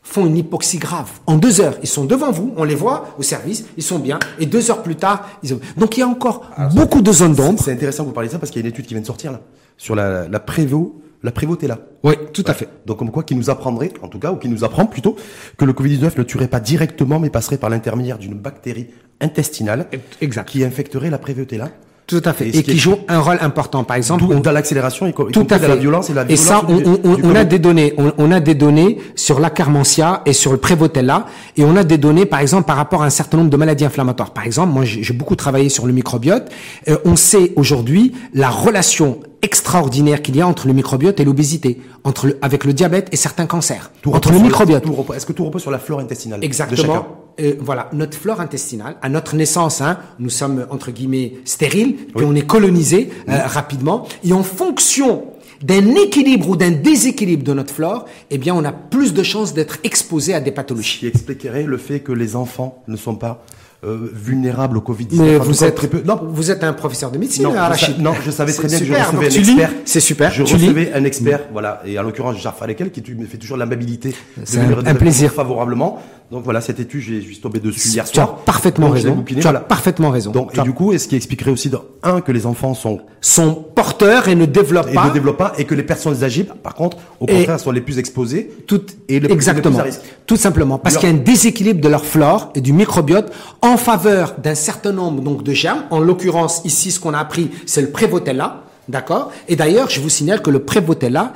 font une hypoxie grave. En deux heures, ils sont devant vous, on les voit au service, ils sont bien, et deux heures plus tard, ils ont... Donc il y a encore beaucoup de zones d'ombre. C'est intéressant que vous parliez de ça parce qu'il y a une étude qui vient de sortir là sur la, la Prévo, la Prévotella. Oui, tout à fait. Donc comme quoi qui nous apprendrait, en tout cas, ou qui nous apprend plutôt, que le Covid-19 ne tuerait pas directement, mais passerait par l'intermédiaire d'une bactérie intestinale Exact. qui infecterait la Prévotella. Tout à fait. Et, qui, joue un rôle important. Par exemple, dans l'accélération, y tout à fait. la violence et la violence. Et ça, on, a des données. On, a des données sur la carmentia et sur le Prévotella, et on a des données, par exemple, par rapport à un certain nombre de maladies inflammatoires. Par exemple, moi, j'ai beaucoup travaillé sur le microbiote. Euh, on sait aujourd'hui la relation extraordinaire qu'il y a entre le microbiote et l'obésité, entre le, avec le diabète et certains cancers. Tout entre le microbiote. Est-ce que tout repose sur la flore intestinale Exactement. Euh, voilà, notre flore intestinale, à notre naissance, hein, nous sommes entre guillemets stériles, puis on est colonisé euh, rapidement, et en fonction d'un équilibre ou d'un déséquilibre de notre flore, eh bien, on a plus de chances d'être exposé à des pathologies. Ce qui expliquerait le fait que les enfants ne sont pas euh, vulnérables au Covid-19. Mais vous êtes très peu. Non, vous êtes un professeur de médecine, non, Rachid. Je, non, je savais très bien que je recevais un expert. C'est super. Je recevais un expert, voilà, et en l'occurrence Jaffa Lekel, qui me fait toujours l'amabilité de un, un plaisir favorablement. Donc voilà, cette étude, j'ai juste tombé dessus hier soir. Tu as parfaitement raison. Tu as parfaitement raison. Donc, et du coup, est-ce qui expliquerait aussi, dans, un, que les enfants sont sont porteurs et ne développent pas. Et ne développent pas, et que les personnes âgées, par contre, au contraire, sont les plus exposées. Tout, et les, exactement. Tout simplement. Parce qu'il y a un déséquilibre de leur flore et du microbiote en faveur d'un certain nombre, donc, de germes. En l'occurrence, ici, ce qu'on a appris, c'est le Prévotella. D'accord? Et d'ailleurs, je vous signale que le Prévotella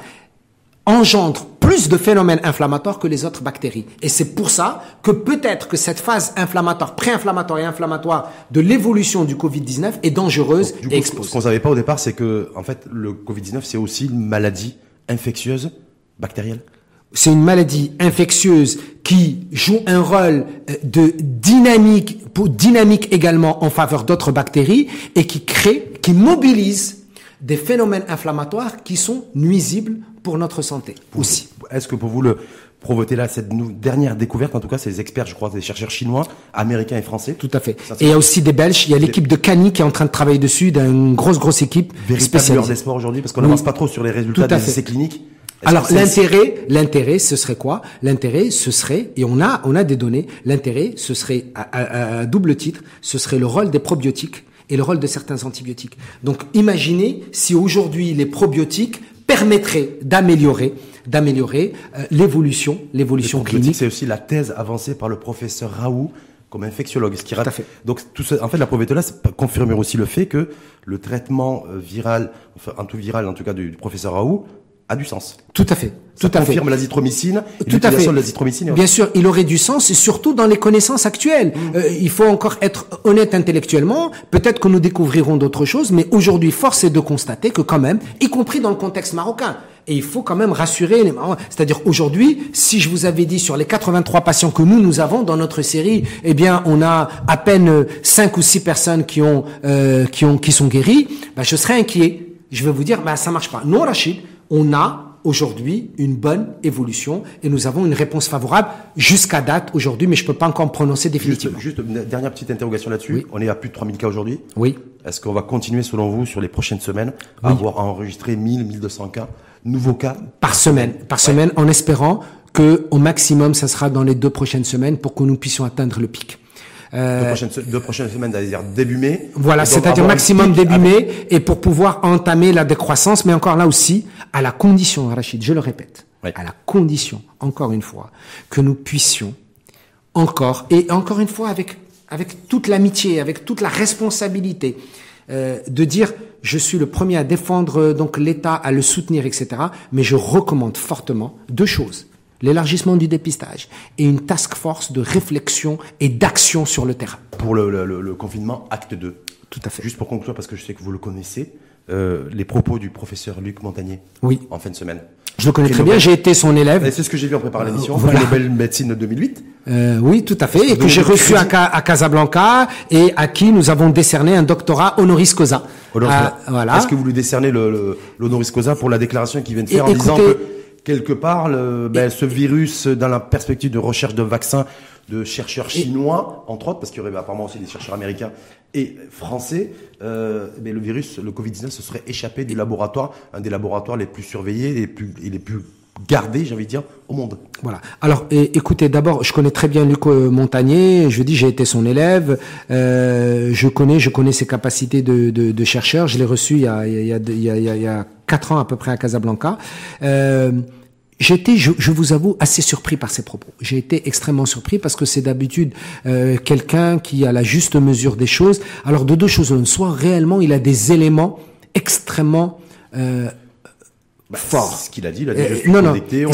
engendre plus de phénomènes inflammatoires que les autres bactéries. Et c'est pour ça que peut-être que cette phase inflammatoire, pré-inflammatoire et inflammatoire de l'évolution du Covid-19 est dangereuse et expose. Ce qu'on savait pas au départ, c'est que, en fait, le Covid-19, c'est aussi une maladie infectieuse bactérielle. C'est une maladie infectieuse qui joue un rôle euh, de dynamique, pour dynamique également en faveur d'autres bactéries et qui crée, qui mobilise des phénomènes inflammatoires qui sont nuisibles pour notre santé aussi. Est-ce que pour vous, le là cette dernière découverte, en tout cas, c'est les experts, je crois, des chercheurs chinois, américains et français. Tout à fait. et il y a aussi des Belges. Il y a l'équipe de Cani qui est en train de travailler dessus, d'une grosse, grosse équipe. Véritable des sports aujourd'hui, parce qu'on n'avance pas trop sur les résultats des essais cliniques. Alors l'intérêt, l'intérêt, ce serait quoi? L'intérêt, ce serait, et on a, on a des données. L'intérêt, ce serait à, double titre, ce serait le rôle des probiotiques et le rôle de certains antibiotiques. Donc imaginez si aujourd'hui les probiotiques permettrait d'améliorer d'améliorer euh, l'évolution, l'évolution clinique. C'est aussi la thèse avancée par le professeur Raoult comme infectiologue. Ce qui tout fait. Donc, tout ça, en fait, la là confirme aussi le fait que le traitement euh, viral, enfin, antiviral, en tout cas, du, du professeur Raoult, a du sens. Tout à fait. Tout Ça à confirme l'azithromycine. Tout à fait. De l'azithromycine. Bien sûr, il aurait du sens, et surtout dans les connaissances actuelles. Mm. Euh, il faut encore être honnête intellectuellement. Peut-être que nous découvrirons d'autres choses, mais aujourd'hui, force est de constater que quand même, y compris dans le contexte marocain, et il faut quand même rassurer les C'est-à-dire aujourd'hui, si je vous avais dit sur les 83 patients que nous nous avons dans notre série, eh bien, on a à peine 5 ou 6 personnes qui ont euh, qui ont qui sont guéries, bah, je serais inquiet. Je vais vous dire, bah ça marche pas. Non, Rachid, on a aujourd'hui une bonne évolution et nous avons une réponse favorable jusqu'à date aujourd'hui, mais je ne peux pas encore me prononcer définitivement. Juste, une dernière petite interrogation là-dessus. On est à plus de 3000 cas aujourd'hui. Oui. Est-ce qu'on va continuer, selon vous, sur les prochaines semaines, à avoir enregistré 1000, 1200 cas, nouveaux cas? Par semaine. Par semaine, en espérant que au maximum, ça sera dans les deux prochaines semaines pour que nous puissions atteindre le pic. Euh, deux, prochaines, deux prochaines semaines, c'est-à-dire début mai. Voilà, c'est-à-dire maximum début mai, et pour pouvoir entamer la décroissance, mais encore là aussi, à la condition, Rachid, je le répète, à la condition, encore une fois, que nous puissions encore, et encore une fois avec, avec toute l'amitié, avec toute la responsabilité, euh, de dire je suis le premier à défendre donc l'État, à le soutenir, etc. Mais je recommande fortement deux choses l'élargissement du dépistage et une task force de réflexion et d'action sur le terrain. Pour le, confinement, acte 2. Tout à fait. Juste pour conclure, parce que je sais que vous le connaissez, euh, les propos du professeur Luc Montagnier oui. en fin de semaine. Je le connais très bien, j'ai été son élève. C'est ce que j'ai vu en préparant l'émission, euh, Nobel médecine de 2008. Euh, oui, tout à fait, et que j'ai reçu à, à, Casablanca et à qui nous avons décerné un doctorat honoris causa. Ah, voilà. Est-ce que vous lui décernez l'honoris causa pour la déclaration qu'il vient de faire en disant que quelque part, ben, ce virus, dans la perspective de recherche de vaccins de chercheurs chinois, entre autres, parce qu'il y aurait apparemment aussi des chercheurs américains et français, euh, mais le virus, le Covid-19, se serait échappé du laboratoire, un des laboratoires les plus surveillés les plus, et les plus gardés, j'ai envie de dire, au monde. Voilà. Alors, écoutez, d'abord, je connais très bien Luc Montagnier. Je dis, j'ai été son élève. Euh, je connais, je connais ses capacités de, de, de chercheur. Je l'ai reçu il y a, il y a, il y a, il y a quatre ans à peu près à Casablanca. Euh, été, je, je, vous avoue, assez surpris par ses propos. J'ai été extrêmement surpris parce que c'est d'habitude euh, quelqu'un qui a la juste mesure des choses. Alors de deux choses, soit réellement il a des éléments extrêmement euh, bah, fort. Ce qu'il a dit, il a dit je non, connecté, on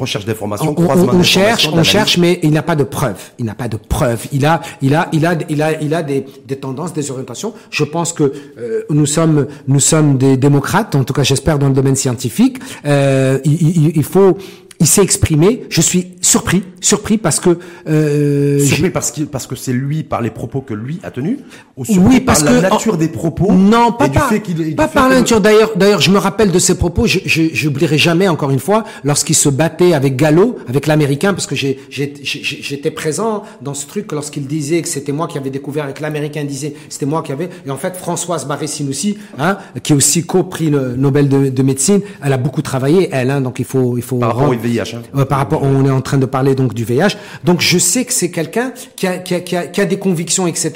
recherche d'informations, on, on, on cherche, on cherche, mais il n'a pas de preuves. Il n'a pas de preuves. Il a, il a, il a, il a, il a des, des tendances, des orientations. Je pense que euh, nous sommes, nous sommes des démocrates, en tout cas j'espère dans le domaine scientifique. Euh, il, il, il, faut, il s'est exprimé. Je suis surpris, surpris parce que euh, surpris parce que parce que c'est lui par les propos que lui a tenus. Ou oui, parce par la nature des propos. Non, pas par, pas par la nature. D'ailleurs, d'ailleurs, je me rappelle de ses propos. Je j'oublierai jamais encore une fois lorsqu'il se battait avec Gallo, avec l'américain, parce que j'ai j'étais présent dans ce truc lorsqu'il disait que c'était moi qui avais découvert, avec l'américain disait c'était moi qui avait. Et en fait, Françoise Barré-Sinoussi, hein, qui est aussi co-prix le Nobel de, de, médecine, elle a beaucoup travaillé, elle. Hein, donc il faut il faut. Par rapport au VIH. Hein. par rapport, on est en train de parler donc du VIH. Donc je sais que c'est quelqu'un qui a, qui, a, qui, a, qui a, des convictions, etc.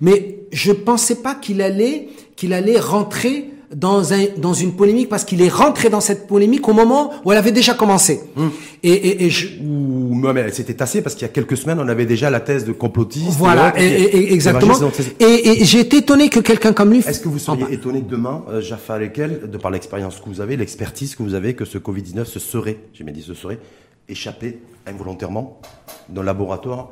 Mais je pensais pas qu'il allait qu'il allait rentrer dans, un, dans une polémique parce qu'il est rentré dans cette polémique au moment où elle avait déjà commencé. Hum. Et, et, et je... Ou mais elle s'était tassée parce qu'il y a quelques semaines, on avait déjà la thèse de complotiste. Voilà, et, exactement. Et, j'ai été étonné que quelqu'un comme lui... Est-ce que vous seriez étonné demain, euh, Jaffa Lekel, de par l'expérience que vous avez, l'expertise que vous avez, que ce Covid-19 se serait, j'ai bien dit se serait, échappé involontairement d'un laboratoire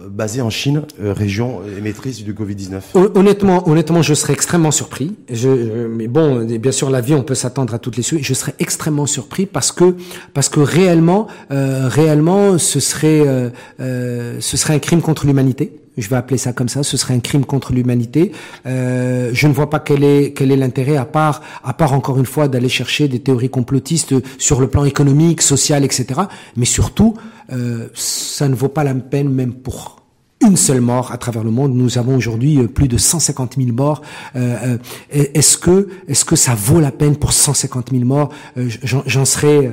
euh, basé en Chine, euh, région émettrice du Covid-19 Honnêtement, honnêtement, je serais extrêmement surpris. Mais bon, bien sûr, la vie, on peut s'attendre à toutes les choses. Je serais extrêmement surpris parce que réellement, euh, réellement, euh, ce serait un crime contre l'humanité je vais appeler ça comme ça, ce serait un crime contre l'humanité. Euh, je ne vois pas quel est quel est l'intérêt à part à part encore une fois d'aller chercher des théories complotistes sur le plan économique, social, etc. Mais surtout, euh, ça ne vaut pas la peine même pour une seule mort à travers le monde. Nous avons aujourd'hui euh, plus de 150 000 morts. Euh, euh, est-ce que est-ce que ça vaut la peine pour 150 000 morts? J'en serais,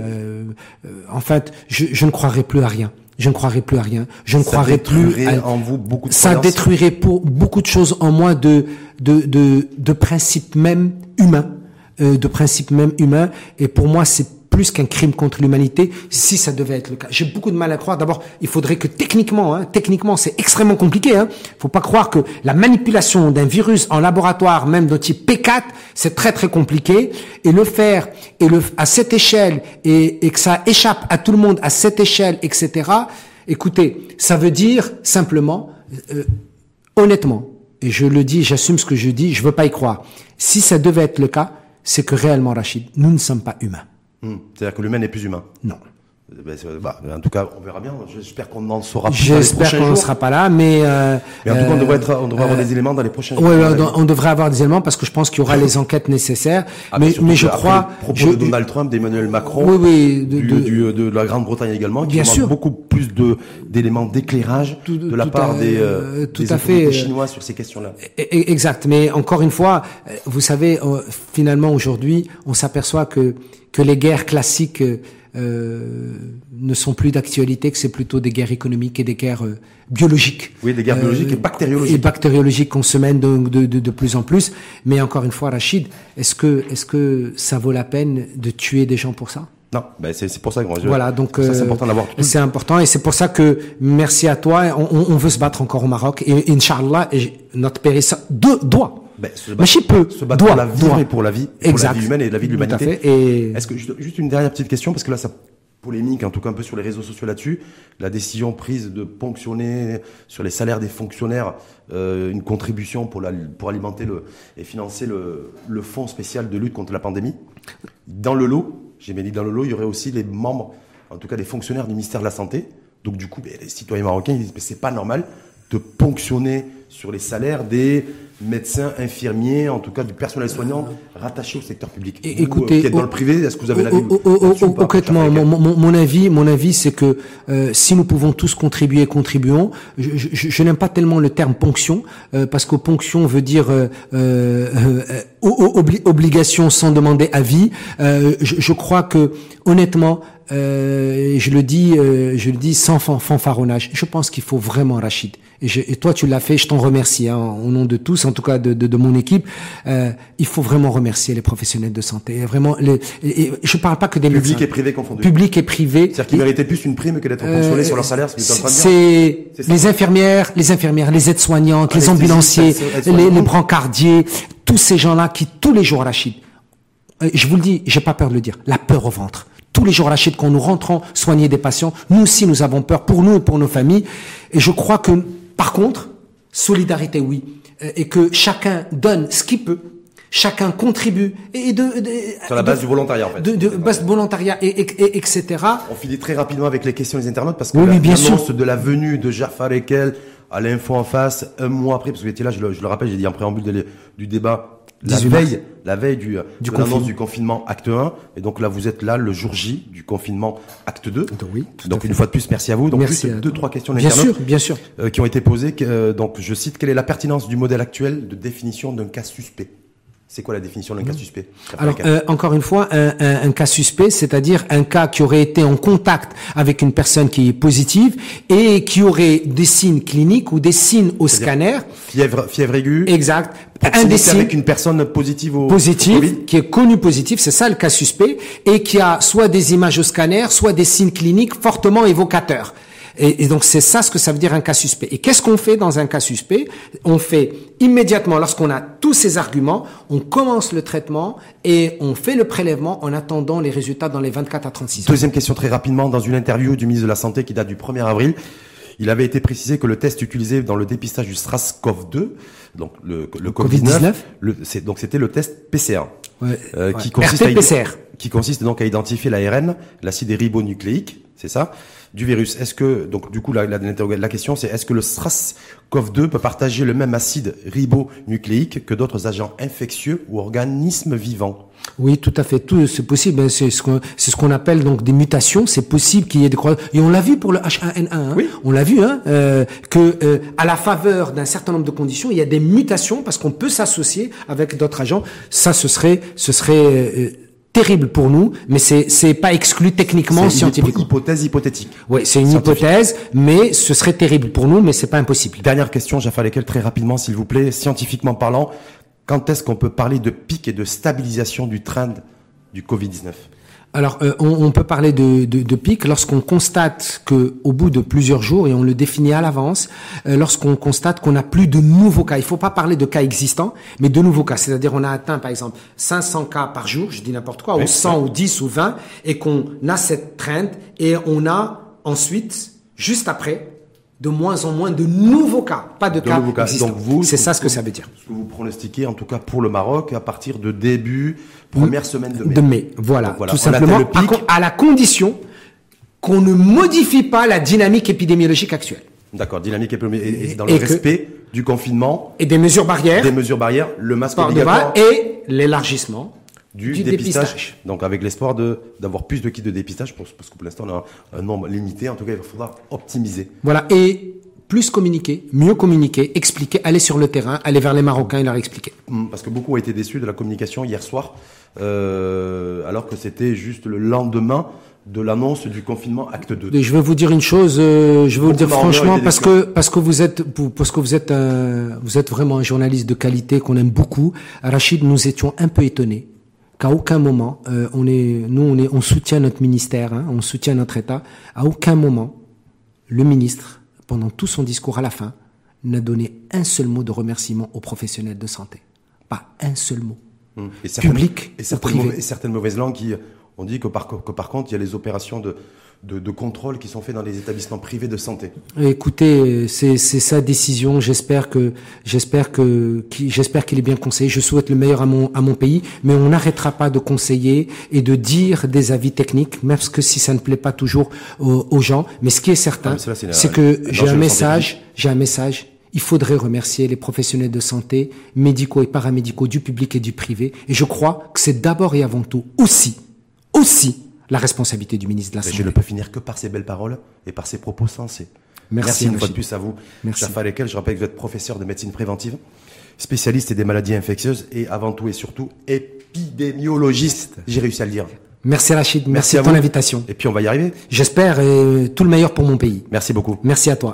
en fait, je, je ne croirais plus à rien je ne croirais plus à rien. Je ne ça croirais plus à... en vous beaucoup de Ça détruirait pour beaucoup de choses en moi de de de, de principes même humains, euh, de principes même humains. Et pour moi, c'est plus qu'un crime contre l'humanité, si ça devait être le cas. J'ai beaucoup de mal à croire. D'abord, il faudrait que techniquement, hein, techniquement, c'est extrêmement compliqué. Hein. Faut pas croire que la manipulation d'un virus en laboratoire, même de type P4, c'est très très compliqué. Et le faire et le à cette échelle et, et que ça échappe à tout le monde à cette échelle, etc. Écoutez, ça veut dire simplement, euh, honnêtement, et je le dis, j'assume ce que je dis, je veux pas y croire. Si ça devait être le cas, c'est que réellement, Rachid, nous ne sommes pas humains. Hmm. C'est-à-dire que l'humain n'est plus humain. Non. Eh ben, bah, en tout cas, on verra bien. J'espère qu'on en saura plus. J'espère qu'on ne sera pas là, mais. Euh, mais en tout cas, on devrait, être, on devrait avoir euh, des éléments dans les prochains jours. Oui, on, devrait avoir des éléments parce que je pense qu'il y aura les enquêtes nécessaires. Ah, mais, mais je crois. Propos je, de Donald Trump, d'Emmanuel Macron, oui, oui, de, du, du, de, la Grande-Bretagne également, qui demande beaucoup plus de d'éléments d'éclairage de la part des, euh, tout des à fait, chinois sur ces questions-là. E, e, exact. Mais encore une fois, vous savez, finalement aujourd'hui, on s'aperçoit que que les guerres classiques euh, ne sont plus d'actualité, que c'est plutôt des guerres économiques et des guerres euh, biologiques. Oui, des guerres biologiques et euh, bactériologiques. Et bactériologiques qu'on se mène de, de, de, de, plus en plus. Mais encore une fois, Rachid, est-ce que, est-ce que ça vaut la peine de tuer des gens pour ça? Non, ben c'est pour ça que je, voilà donc c'est important d'avoir. C'est important et c'est pour ça que merci à toi. On, on, veut se battre encore au Maroc et Inch'Allah, notre périsseur doit ben, se battre, peut, se battre pour la vie et pour la vie, pour la vie humaine et la vie de l'humanité. Et... Est-ce que juste une dernière petite question parce que là ça polémique en tout cas un peu sur les réseaux sociaux là-dessus, la décision prise de ponctionner sur les salaires des fonctionnaires euh, une contribution pour, la, pour alimenter le, et financer le, le fonds spécial de lutte contre la pandémie. Dans le lot, j'ai bien dit dans le lot, il y aurait aussi les membres, en tout cas les fonctionnaires du ministère de la Santé. Donc du coup, ben, les citoyens marocains ils disent mais c'est pas normal de ponctionner sur les salaires des médecins, infirmiers, en tout cas du personnel soignant rattaché au secteur public. Et, écoutez, qui êtes dans le privé, est-ce que vous avez l'avis Concrètement, mon, mon, mon, avis, mon avis, c'est que euh, si nous pouvons tous contribuer, contribuons. Je, je, je n'aime pas tellement le terme ponction euh, parce que ponction veut dire euh, euh obligation sans demander avis. Je, je, crois que honnêtement, euh, je le dis, je le dis sans fanfaronnage. Je pense qu'il faut vraiment Rachid. Et, je, et toi, tu l'as fait. Je t'en remercie hein, au nom de tous, en tout cas de, de, de mon équipe. Euh, il faut vraiment remercier les professionnels de santé. Vraiment, les, et, je parle pas que des Public médecins. et privé confondus. Public et privé. C'est-dire qu'ils méritaient plus une prime que d'être pensionnés sur leur salaire, c'est les infirmières, les infirmières, les aides-soignantes, les Anesthésistes, ambulanciers, les, les brancardiers, tous ces gens-là qui tous les jours Rachid, euh, je vous le dis, j'ai pas peur de le dire, la peur au ventre. Tous les jours Rachid, quand nous rentrons soigner des patients, nous aussi nous avons peur pour nous et pour nos familles. Et je crois que, par contre, solidarité oui, Euh, et que chacun donne ce qu'il peut. Chacun contribue et de, de- Sur la de- base du volontariat, en fait. de, de base de volontariat et, et- et- etc. On finit très rapidement avec les questions des internautes parce que Oui, la- bien sûr. de la venue de Jafar Ekel à l'info en face, un mois après, parce que vous étiez là, je le, je le rappelle, j'ai dit en préambule de- du débat, la 18 mars. veille, la veille du, Du de l'annonce confinement. du confinement acte 1, et donc là vous êtes là le jour J du confinement acte 2. Oui, tout à donc fait. une fois de plus, merci à vous. Donc Merci deux, trois questions Bien sûr, bien sûr. euh, qui ont été posées. euh, donc je cite, quelle est la pertinence du modèle actuel de définition d'un cas suspect? C'est quoi la définition d'un cas suspect Jafar Alors, euh, encore une fois, un, un- un cas suspect, c'est-à-dire un cas qui aurait été en contact avec une personne qui est positive et qui aurait des signes cliniques ou des signes au scanner. Fièvre, fièvre aiguë. Exact. Un des signes avec une personne positive au au positif, Covid qui est connu positif, c'est ça le cas suspect, et qui a soit des images au scanner, soit des signes cliniques fortement évocateurs. Et, et donc c'est ça ce que ça veut dire un cas suspect. Et qu'est-ce qu'on fait dans un cas suspect? On fait immédiatement, lorsqu'on a tous ces arguments, on commence le traitement et on fait le prélèvement en attendant les résultats dans les 24 à 36 heures. Deuxième question très rapidement. Dans une interview du ministre de la Santé qui date du 1er avril, il avait été précisé que le test utilisé dans le dépistage du SRAS-CoV-2, donc le, le Covid-19, Covid-19, le- c'est- donc c'était le test PCR, Ouais, euh, ouais. qui consiste à qui consiste donc à identifier l'ARN, l'acide ribonucléique, c'est ça, du virus. Est-ce que donc du coup la, la, question c'est est-ce que le SRAS-CoV-2 peut partager le même acide ribonucléique que d'autres agents infectieux ou organismes vivants? Oui, tout à fait. Tout, c'est possible. hein. C'est ce qu'on, c'est ce qu'on appelle donc des mutations. C'est possible qu'il y ait des croisements. Et on l'a vu pour le H1N1. hein. Oui. On l'a vu, hein, euh, que euh, à la faveur d'un certain nombre de conditions, il y a des mutations parce qu'on peut s'associer avec d'autres agents. Ça, ce serait, ce serait euh, terrible pour nous, mais c'est, c'est pas exclu techniquement, C'est une scientifiquement. hypo- hypothèse hypothétique. Oui, c'est une hypothèse, mais ce serait terrible pour nous, mais c'est pas impossible. Dernière question, Jaffa Lekel, très rapidement, s'il vous plaît. Scientifiquement parlant, quand est-ce qu'on peut parler de pic et de stabilisation du trend du Covid-19 Alors, euh, on, on peut parler de, de, de pic lorsqu'on constate que, au bout de plusieurs jours, et on le définit à l'avance, euh, lorsqu'on constate qu'on n'a plus de nouveaux cas. Il faut pas parler de cas existants, mais de nouveaux cas. C'est-à-dire, on a atteint, par exemple, 500 cas par jour, je dis n'importe quoi, Oui, ou 100, ou 10, ou 20, et qu'on a cette trend, et on a ensuite, juste après, de moins en moins de nouveaux cas, pas de, De cas cas. existants. Donc vous, c'est ça ce que ça veut dire. Ce que vous pronostiquez, en tout cas pour le Maroc, à partir de début, première semaine de mai. de mai. Voilà, Donc voilà, tout on simplement, le pic. à, à la condition qu'on ne modifie pas la dynamique épidémiologique actuelle. D'accord, dynamique et, et- et dans Et le que- respect du confinement, Et des mesures barrières, des mesures barrières, le masque obligatoire et l'élargissement du, du dépistage. dépistage. Donc avec l'espoir de d'avoir plus de kits de dépistage, parce que pour l'instant on a un, un nombre limité, en tout cas il faudra optimiser. Voilà, et plus communiquer, mieux communiquer, expliquer, aller sur le terrain, aller vers les Marocains et leur expliquer. Hum, Parce que beaucoup ont été déçus de la communication hier soir, euh, alors que c'était juste le lendemain de l'annonce du confinement acte 2. Et je vais vous dire une chose, euh, je vais vous le dire franchement parce que parce que vous êtes parce que vous êtes un, vous êtes vraiment un journaliste de qualité qu'on aime beaucoup. Rachid, nous étions un peu étonnés qu'à aucun moment euh, on est nous on est on soutient notre ministère, hein, on soutient notre État. À aucun moment le ministre pendant tout son discours à la fin n'a donné un seul mot de remerciement aux professionnels de santé. Pas un seul mot. Hum. Et Public et certaines, privé. mauvaises, et certaines mauvaises langues qui ont dit que par, que par contre il y a les opérations de, de, de contrôle qui sont faites dans les établissements privés de santé. Écoutez, c'est sa décision. J'espère que j'espère que j'espère qu'il est bien conseillé. Je souhaite le meilleur à mon à mon pays, mais on n'arrêtera pas de conseiller et de dire des avis techniques, même que si ça ne plaît pas toujours aux, aux gens. Mais ce qui est certain, c'est que j'ai un message. J'ai un message. Il faudrait remercier les professionnels de santé, médicaux et paramédicaux du public et du privé. Et je crois que c'est d'abord et avant tout aussi, aussi la responsabilité du ministre de la Mais Santé. je ne peux finir que par ces belles paroles et par ces propos sensés. Merci, une fois de plus à vous, Merci. Jaffa Lekel. Je rappelle que vous êtes professeur de médecine préventive, spécialiste des maladies infectieuses et avant tout et surtout épidémiologiste. J'ai réussi à le dire. Merci Rachid, merci, Merci à de ton vous. invitation. Et puis on va y arriver. J'espère euh, tout le meilleur pour mon pays. Merci beaucoup. Merci à toi.